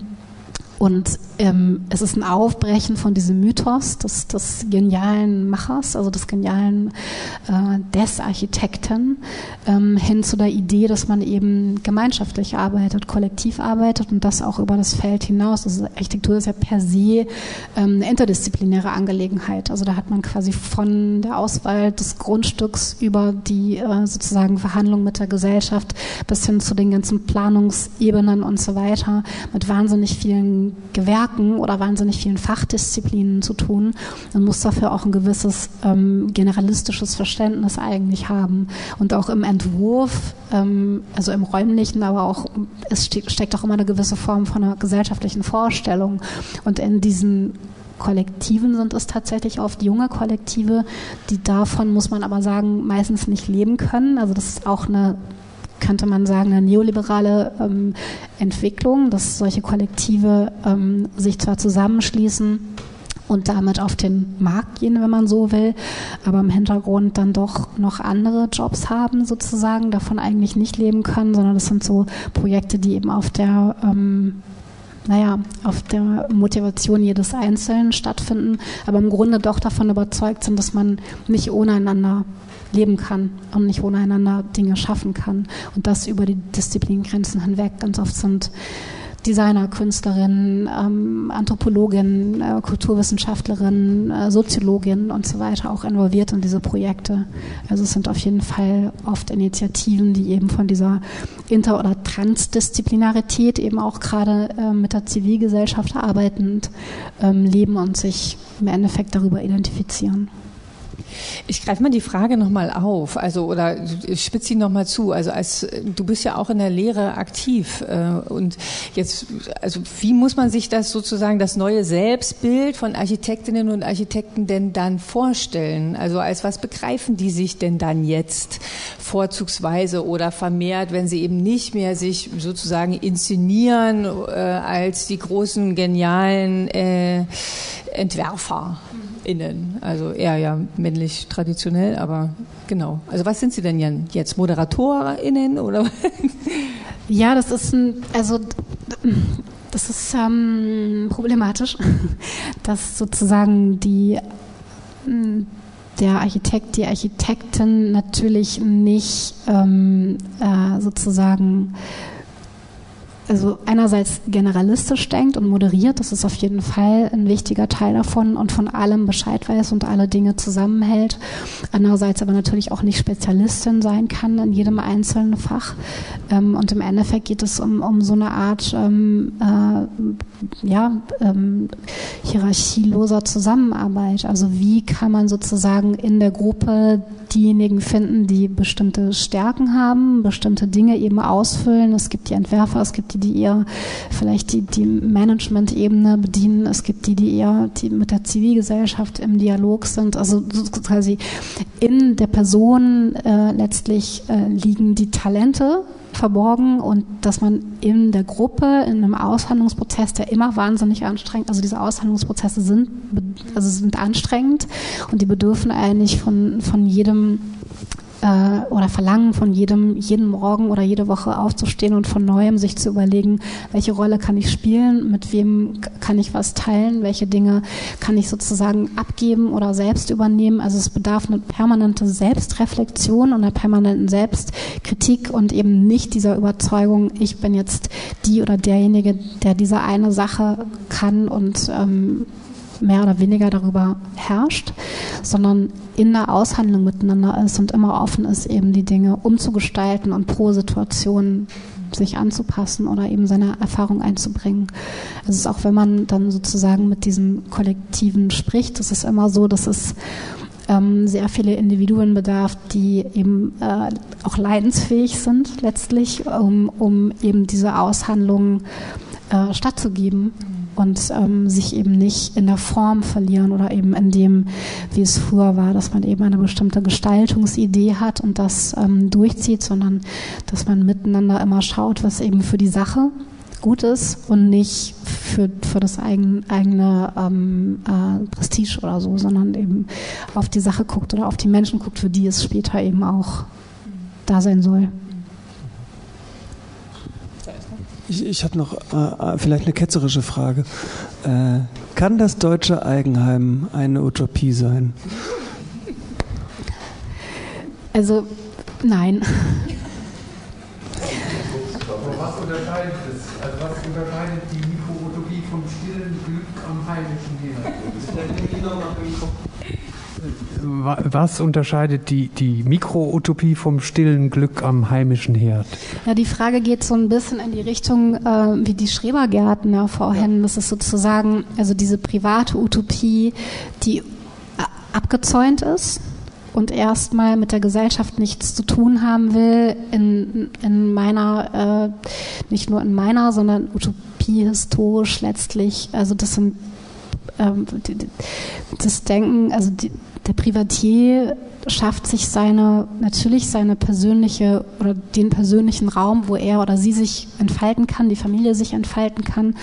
Und ähm, es ist ein Aufbrechen von diesem Mythos des, des genialen Machers, also des genialen äh, des Architekten, ähm, hin zu der Idee, dass man eben gemeinschaftlich arbeitet, kollektiv arbeitet und das auch über das Feld hinaus. Also Architektur ist ja per se ähm, eine interdisziplinäre Angelegenheit. Also da hat man quasi von der Auswahl des Grundstücks über die äh, sozusagen Verhandlung mit der Gesellschaft bis hin zu den ganzen Planungsebenen und so weiter mit wahnsinnig vielen Gewerken oder wahnsinnig vielen Fachdisziplinen zu tun. Man muss dafür auch ein gewisses ähm, generalistisches Verständnis eigentlich haben. Und auch im Entwurf, ähm, also im räumlichen, aber auch, es steckt auch immer eine gewisse Form von einer gesellschaftlichen Vorstellung. Und in diesen Kollektiven sind es tatsächlich oft junge Kollektive, die davon, muss man aber sagen, meistens nicht leben können. Also das ist auch eine könnte man sagen, eine neoliberale ähm, Entwicklung, dass solche Kollektive ähm, sich zwar zusammenschließen, und damit auf den Markt gehen, wenn man so will, aber im Hintergrund dann doch noch andere Jobs haben sozusagen, davon eigentlich nicht leben können, sondern das sind so Projekte, die eben auf der ähm, naja, auf der Motivation jedes Einzelnen stattfinden, aber im Grunde doch davon überzeugt sind, dass man nicht ohne einander leben kann und nicht ohne einander Dinge schaffen kann. Und das über die Disziplingrenzen hinweg. Ganz oft sind Designer, Künstlerin, ähm, Anthropologin, äh, Kulturwissenschaftlerin, äh, Soziologin und so weiter auch involviert in diese Projekte. Also es sind auf jeden Fall oft Initiativen, die eben von dieser Inter- oder Transdisziplinarität eben auch gerade äh, mit der Zivilgesellschaft arbeitend ähm, leben und sich im Endeffekt darüber identifizieren. Ich greife mal die Frage nochmal auf, also oder ich spitze sie nochmal zu. Also als du bist ja auch in der Lehre aktiv äh, und jetzt, also wie muss man sich das sozusagen das neue Selbstbild von Architektinnen und Architekten denn dann vorstellen? Also als was begreifen die sich denn dann jetzt vorzugsweise oder vermehrt, wenn sie eben nicht mehr sich sozusagen inszenieren äh, als die großen genialen äh, Entwerfer? Innen. Also eher ja männlich traditionell, aber genau. Also was sind Sie denn jetzt? ModeratorInnen oder? Ja, das ist ein, also das ist ähm, problematisch, (laughs) dass sozusagen die der Architekt, die Architektin natürlich nicht ähm, äh, sozusagen also einerseits generalistisch denkt und moderiert, das ist auf jeden Fall ein wichtiger Teil davon und von allem Bescheid weiß und alle Dinge zusammenhält. Andererseits aber natürlich auch nicht Spezialistin sein kann in jedem einzelnen Fach. Ähm, und im Endeffekt geht es um, um so eine Art ähm, äh, ja, ähm, hierarchieloser Zusammenarbeit. Also wie kann man sozusagen in der Gruppe diejenigen finden, die bestimmte Stärken haben, bestimmte Dinge eben ausfüllen. Es gibt die Entwerfer, es gibt die, die eher vielleicht die, die Management-Ebene bedienen, es gibt die, die eher die mit der Zivilgesellschaft im Dialog sind. Also quasi in der Person äh, letztlich äh, liegen die Talente verborgen und dass man in der Gruppe, in einem Aushandlungsprozess, der immer wahnsinnig anstrengend, also diese Aushandlungsprozesse sind, also sind anstrengend und die bedürfen eigentlich von, von jedem äh, oder verlangen von jedem, jeden Morgen oder jede Woche aufzustehen und von neuem sich zu überlegen, welche Rolle kann ich spielen, mit wem kann ich was teilen, welche Dinge kann ich sozusagen abgeben oder selbst übernehmen. Also es bedarf eine permanente Selbstreflexion und einer permanenten Selbstkritik und eben nicht dieser Überzeugung, ich bin jetzt die oder derjenige, der diese eine Sache kann und ähm, mehr oder weniger darüber herrscht, sondern in der Aushandlung miteinander ist und immer offen ist, eben die Dinge umzugestalten und pro Situation sich anzupassen oder eben seine Erfahrung einzubringen. Es ist auch, wenn man dann sozusagen mit diesen Kollektiven spricht, es ist immer so, dass es ähm, sehr viele Individuen bedarf, die eben äh, auch leidensfähig sind letztlich, um, um eben diese Aushandlungen äh, stattzugeben und ähm, sich eben nicht in der Form verlieren oder eben in dem, wie es früher war, dass man eben eine bestimmte Gestaltungsidee hat und das ähm, durchzieht, sondern dass man miteinander immer schaut, was eben für die Sache gut ist und nicht für, für das eigen, eigene ähm, äh, Prestige oder so, sondern eben auf die Sache guckt oder auf die Menschen guckt, für die es später eben auch da sein soll. Ich, ich habe noch äh, äh, vielleicht eine ketzerische Frage. Äh, kann das deutsche Eigenheim eine Utopie sein? Also nein. was unterscheidet es? Also was unterscheidet die Mikroutopie vom stillen Glück am heimischen Himmel? Was unterscheidet die, die Mikroutopie vom stillen Glück am heimischen Herd? Ja, die Frage geht so ein bisschen in die Richtung äh, wie die Schrebergärten ja, vorhin. Das ist sozusagen also diese private Utopie, die äh, abgezäunt ist und erstmal mit der Gesellschaft nichts zu tun haben will, in, in meiner, äh, nicht nur in meiner, sondern Utopie historisch letztlich. Also das sind ähm, das Denken, also die, der Privatier schafft sich seine, natürlich seine persönliche oder den persönlichen Raum, wo er oder sie sich entfalten kann, die Familie sich entfalten kann.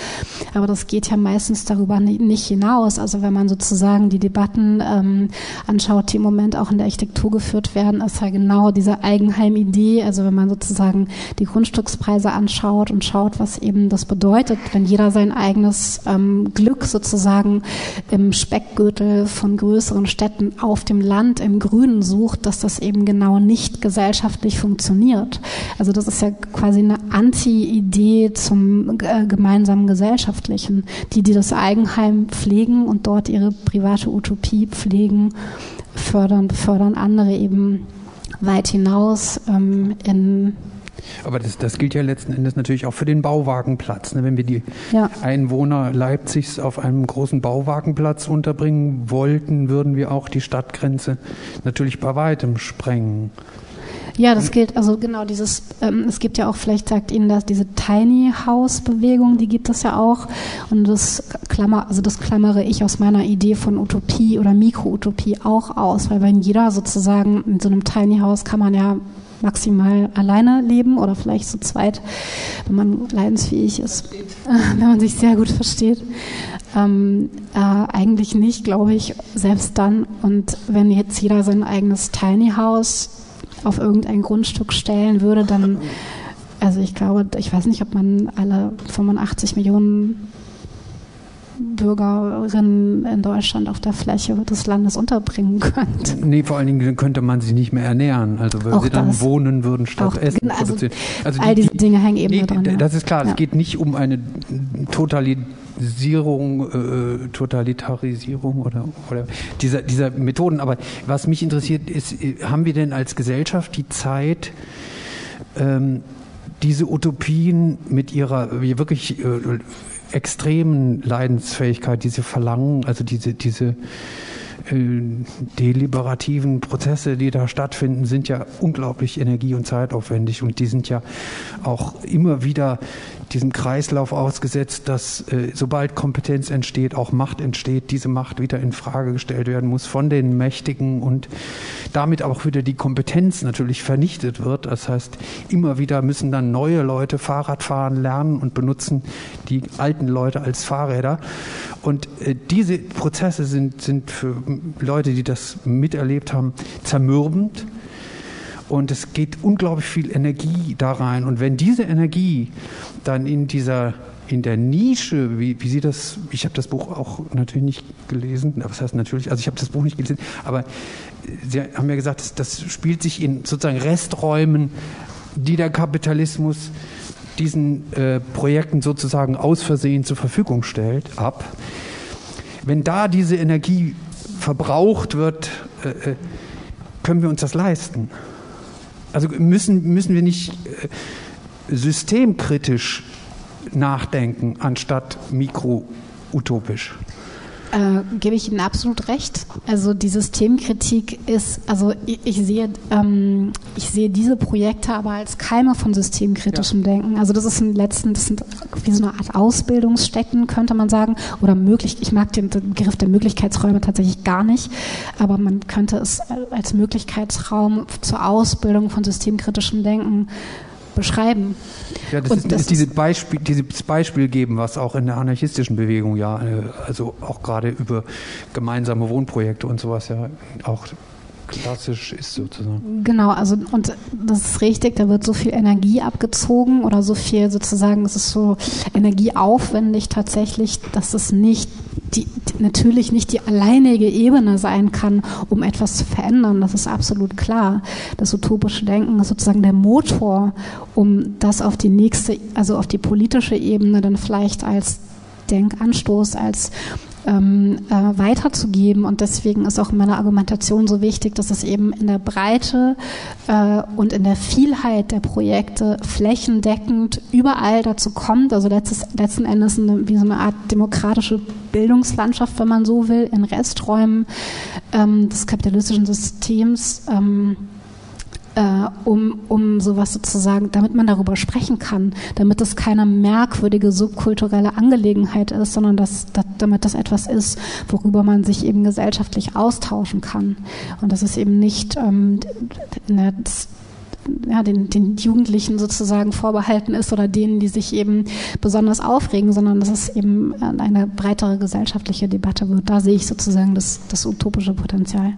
Aber das geht ja meistens darüber nicht hinaus. Also wenn man sozusagen die Debatten ähm, anschaut, die im Moment auch in der Architektur geführt werden, ist ja genau diese Eigenheimidee. Also wenn man sozusagen die Grundstückspreise anschaut und schaut, was eben das bedeutet, wenn jeder sein eigenes ähm, Glück sozusagen im Speckgürtel von größeren Städten auf dem Land, im Grün Grünen sucht, dass das eben genau nicht gesellschaftlich funktioniert. Also das ist ja quasi eine Anti-Idee zum äh, gemeinsamen Gesellschaftlichen. Die, die das Eigenheim pflegen und dort ihre private Utopie pflegen, fördern, befördern andere eben weit hinaus ähm, in aber das, das gilt ja letzten Endes natürlich auch für den Bauwagenplatz. Ne? Wenn wir die ja. Einwohner Leipzigs auf einem großen Bauwagenplatz unterbringen wollten, würden wir auch die Stadtgrenze natürlich bei weitem sprengen. Ja, das gilt, also genau dieses, ähm, es gibt ja auch, vielleicht sagt Ihnen das, diese Tiny House Bewegung, die gibt es ja auch. Und das klammer, also das klammere ich aus meiner Idee von Utopie oder Mikro-Utopie auch aus, weil wenn jeder sozusagen in so einem Tiny House kann man ja maximal alleine leben oder vielleicht zu zweit, wenn man leidensfähig ist, (laughs) wenn man sich sehr gut versteht. Ähm, äh, eigentlich nicht, glaube ich, selbst dann. Und wenn jetzt jeder sein eigenes Tiny House auf irgendein Grundstück stellen würde, dann, also ich glaube, ich weiß nicht, ob man alle 85 Millionen Bürgerinnen in Deutschland auf der Fläche des Landes unterbringen könnte. Nee, vor allen Dingen könnte man sie nicht mehr ernähren. Also wenn sie dann wohnen würden statt auch, Essen also produzieren. Also all die, diese Dinge hängen eben nee, dran. Das ist klar, ja. es geht nicht um eine Totalisierung, äh, Totalitarisierung oder, oder dieser, dieser Methoden. Aber was mich interessiert ist, haben wir denn als Gesellschaft die Zeit, ähm, diese Utopien mit ihrer wirklich äh, extremen Leidensfähigkeit, diese Verlangen, also diese, diese äh, deliberativen Prozesse, die da stattfinden, sind ja unglaublich energie- und zeitaufwendig. Und die sind ja auch immer wieder diesem Kreislauf ausgesetzt, dass äh, sobald Kompetenz entsteht, auch Macht entsteht, diese Macht wieder in Frage gestellt werden muss von den Mächtigen und damit auch wieder die Kompetenz natürlich vernichtet wird. Das heißt, immer wieder müssen dann neue Leute Fahrradfahren lernen und benutzen die alten Leute als Fahrräder. Und äh, diese Prozesse sind, sind für Leute, die das miterlebt haben, zermürbend. Und es geht unglaublich viel Energie da rein. Und wenn diese Energie dann in dieser in der Nische, wie, wie Sie das, ich habe das Buch auch natürlich nicht gelesen, was heißt natürlich, also ich habe das Buch nicht gelesen, aber Sie haben ja gesagt, das, das spielt sich in sozusagen Resträumen, die der Kapitalismus diesen äh, Projekten sozusagen aus Versehen zur Verfügung stellt, ab. Wenn da diese Energie verbraucht wird, äh, äh können wir uns das leisten. Also müssen, müssen wir nicht äh, systemkritisch nachdenken, anstatt mikroutopisch. Äh, gebe ich Ihnen absolut recht. Also die Systemkritik ist, also ich, ich sehe, ähm, ich sehe diese Projekte aber als Keime von systemkritischem ja. Denken. Also das ist ein letzten, das sind wie so eine Art Ausbildungsstätten, könnte man sagen, oder möglich. Ich mag den Begriff der Möglichkeitsräume tatsächlich gar nicht, aber man könnte es als Möglichkeitsraum zur Ausbildung von systemkritischem Denken beschreiben. Ja, das, ist, das ist, dieses, Beispiel, dieses Beispiel geben, was auch in der anarchistischen Bewegung ja, äh, also auch gerade über gemeinsame Wohnprojekte und sowas ja auch klassisch ist sozusagen. Genau, also und das ist richtig, da wird so viel Energie abgezogen oder so viel sozusagen, es ist so energieaufwendig tatsächlich, dass es nicht die, natürlich nicht die alleinige Ebene sein kann, um etwas zu verändern. Das ist absolut klar. Das utopische Denken ist sozusagen der Motor, um das auf die nächste, also auf die politische Ebene dann vielleicht als Denkanstoß, als ähm, äh, weiterzugeben. Und deswegen ist auch meine Argumentation so wichtig, dass es eben in der Breite äh, und in der Vielheit der Projekte flächendeckend überall dazu kommt, also letztes, letzten Endes eine, wie so eine Art demokratische Bildungslandschaft, wenn man so will, in Resträumen ähm, des kapitalistischen Systems. Ähm, äh, um, um sowas sozusagen, damit man darüber sprechen kann, damit es keine merkwürdige subkulturelle Angelegenheit ist, sondern dass, dass, damit das etwas ist, worüber man sich eben gesellschaftlich austauschen kann. Und das ist eben nicht ähm, das, ja, den, den Jugendlichen sozusagen vorbehalten ist oder denen, die sich eben besonders aufregen, sondern dass es eben eine breitere gesellschaftliche Debatte wird. Da sehe ich sozusagen das, das utopische Potenzial.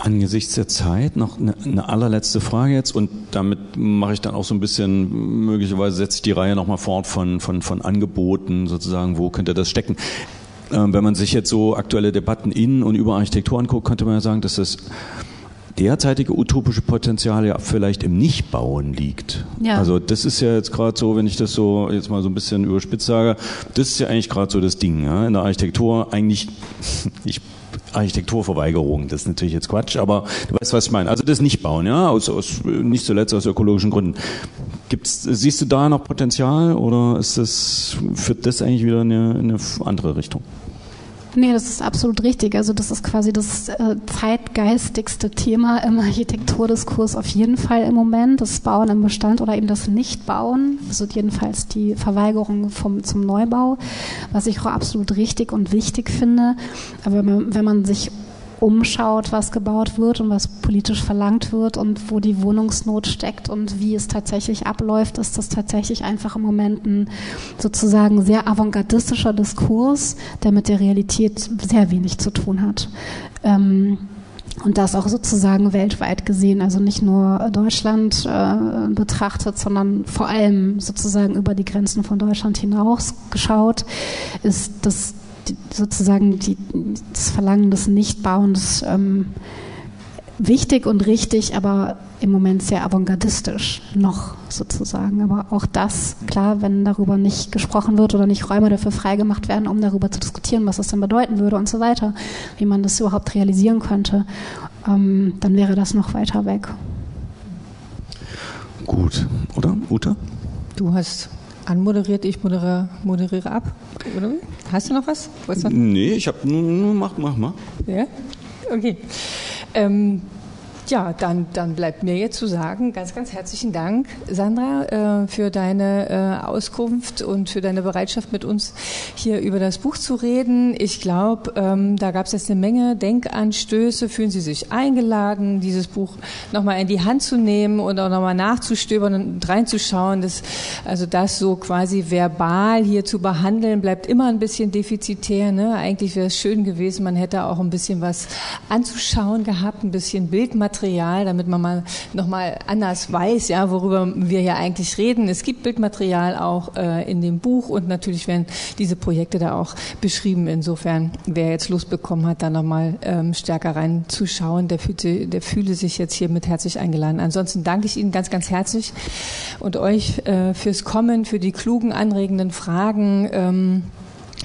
Angesichts der Zeit noch eine, eine, allerletzte Frage jetzt und damit mache ich dann auch so ein bisschen, möglicherweise setze ich die Reihe nochmal fort von, von, von Angeboten sozusagen, wo könnte das stecken. Ähm, wenn man sich jetzt so aktuelle Debatten in und über Architektur anguckt, könnte man ja sagen, dass das derzeitige utopische Potenzial ja vielleicht im Nichtbauen liegt. Ja. Also das ist ja jetzt gerade so, wenn ich das so jetzt mal so ein bisschen überspitzt sage, das ist ja eigentlich gerade so das Ding. Ja? In der Architektur eigentlich, (laughs) ich Architekturverweigerung, das ist natürlich jetzt Quatsch, aber du weißt, was ich meine. Also das Nichtbauen, ja, aus, aus, nicht zuletzt aus ökologischen Gründen. Gibt's, siehst du da noch Potenzial oder ist das, führt das eigentlich wieder in eine, in eine andere Richtung? Nee, das ist absolut richtig. Also das ist quasi das äh, zeitgeistigste Thema im Architekturdiskurs auf jeden Fall im Moment. Das Bauen im Bestand oder eben das Nichtbauen, also jedenfalls die Verweigerung vom, zum Neubau, was ich auch absolut richtig und wichtig finde. Aber wenn man, wenn man sich umschaut, was gebaut wird und was politisch verlangt wird und wo die Wohnungsnot steckt und wie es tatsächlich abläuft, ist das tatsächlich einfach im Moment ein sozusagen sehr avantgardistischer Diskurs, der mit der Realität sehr wenig zu tun hat. Ähm, und das auch sozusagen weltweit gesehen, also nicht nur Deutschland äh, betrachtet, sondern vor allem sozusagen über die Grenzen von Deutschland hinaus geschaut, ist das sozusagen die, das Verlangen des Nichtbauens ähm, wichtig und richtig, aber im Moment sehr avantgardistisch noch sozusagen. Aber auch das, klar, wenn darüber nicht gesprochen wird oder nicht Räume dafür freigemacht werden, um darüber zu diskutieren, was das denn bedeuten würde und so weiter, wie man das überhaupt realisieren könnte, ähm, dann wäre das noch weiter weg. Gut, oder, Uta? Du hast anmoderiert, ich moderiere, moderiere ab. Oder? Hast du noch was? Noch? Nee, ich habe nur, mach, mach mal. Ja? Okay. Ähm, ja, dann, dann bleibt mir jetzt zu sagen, ganz, ganz herzlichen Dank, Sandra, äh, für deine äh, Auskunft und für deine Bereitschaft, mit uns hier über das Buch zu reden. Ich glaube, ähm, da gab es jetzt eine Menge Denkanstöße. Fühlen Sie sich eingeladen, dieses Buch nochmal in die Hand zu nehmen und auch nochmal nachzustöbern und reinzuschauen. Das, also das so quasi verbal hier zu behandeln, bleibt immer ein bisschen defizitär. Ne? Eigentlich wäre es schön gewesen, man hätte auch ein bisschen was anzuschauen gehabt, ein bisschen Bildmaterial Bildmaterial, damit man mal nochmal anders weiß, ja, worüber wir ja eigentlich reden. Es gibt Bildmaterial auch äh, in dem Buch und natürlich werden diese Projekte da auch beschrieben. Insofern, wer jetzt Lust bekommen hat, da nochmal ähm, stärker reinzuschauen, der, fühlte, der fühle sich jetzt hiermit herzlich eingeladen. Ansonsten danke ich Ihnen ganz, ganz herzlich und euch äh, fürs Kommen, für die klugen, anregenden Fragen. Ähm,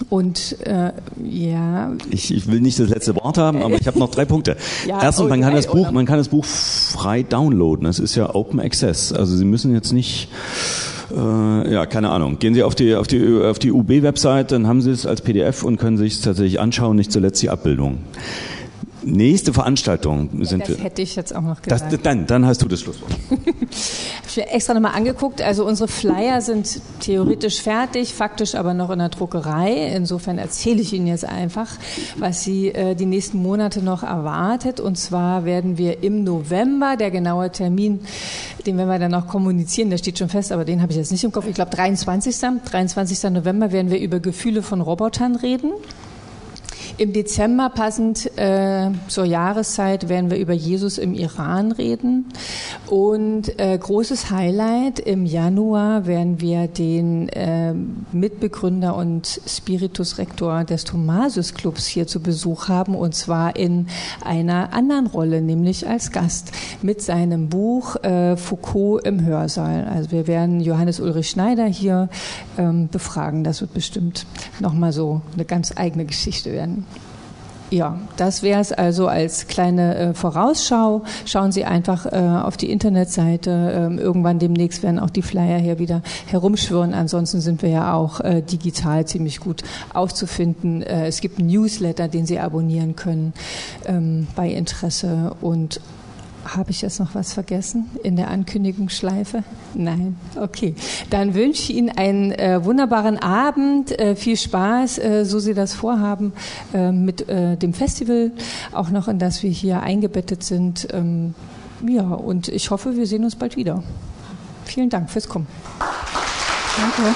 und äh, ja. Ich, ich, will nicht das letzte Wort haben, aber ich habe noch drei Punkte. (laughs) ja, Erstens, man kann das Buch, man kann das Buch frei downloaden. Es ist ja Open Access. Also Sie müssen jetzt nicht äh, ja, keine Ahnung. Gehen Sie auf die, auf die, auf die UB-Website, dann haben Sie es als PDF und können sich es tatsächlich anschauen, nicht zuletzt die Abbildung. Nächste Veranstaltung ja, sind das wir. Das hätte ich jetzt auch noch gesagt. Das, dann, dann hast du das Schlusswort. (laughs) ich habe extra nochmal angeguckt. Also unsere Flyer sind theoretisch fertig, faktisch aber noch in der Druckerei. Insofern erzähle ich Ihnen jetzt einfach, was Sie äh, die nächsten Monate noch erwartet. Und zwar werden wir im November, der genaue Termin, den werden wir dann noch kommunizieren, der steht schon fest, aber den habe ich jetzt nicht im Kopf. Ich glaube 23. 23. November werden wir über Gefühle von Robotern reden. Im Dezember, passend äh, zur Jahreszeit, werden wir über Jesus im Iran reden. Und äh, großes Highlight, im Januar werden wir den äh, Mitbegründer und Spiritus-Rektor des Thomasius-Clubs hier zu Besuch haben, und zwar in einer anderen Rolle, nämlich als Gast mit seinem Buch äh, Foucault im Hörsaal. Also wir werden Johannes Ulrich Schneider hier ähm, befragen. Das wird bestimmt nochmal so eine ganz eigene Geschichte werden. Ja, das wäre es also als kleine äh, Vorausschau. Schauen Sie einfach äh, auf die Internetseite. Ähm, irgendwann demnächst werden auch die Flyer hier wieder herumschwirren. Ansonsten sind wir ja auch äh, digital ziemlich gut aufzufinden. Äh, es gibt einen Newsletter, den Sie abonnieren können ähm, bei Interesse und Habe ich jetzt noch was vergessen in der Ankündigungsschleife? Nein. Okay. Dann wünsche ich Ihnen einen äh, wunderbaren Abend, äh, viel Spaß, äh, so Sie das vorhaben, äh, mit äh, dem Festival, auch noch in das wir hier eingebettet sind. Ähm, ja, und ich hoffe, wir sehen uns bald wieder. Vielen Dank fürs Kommen. Danke.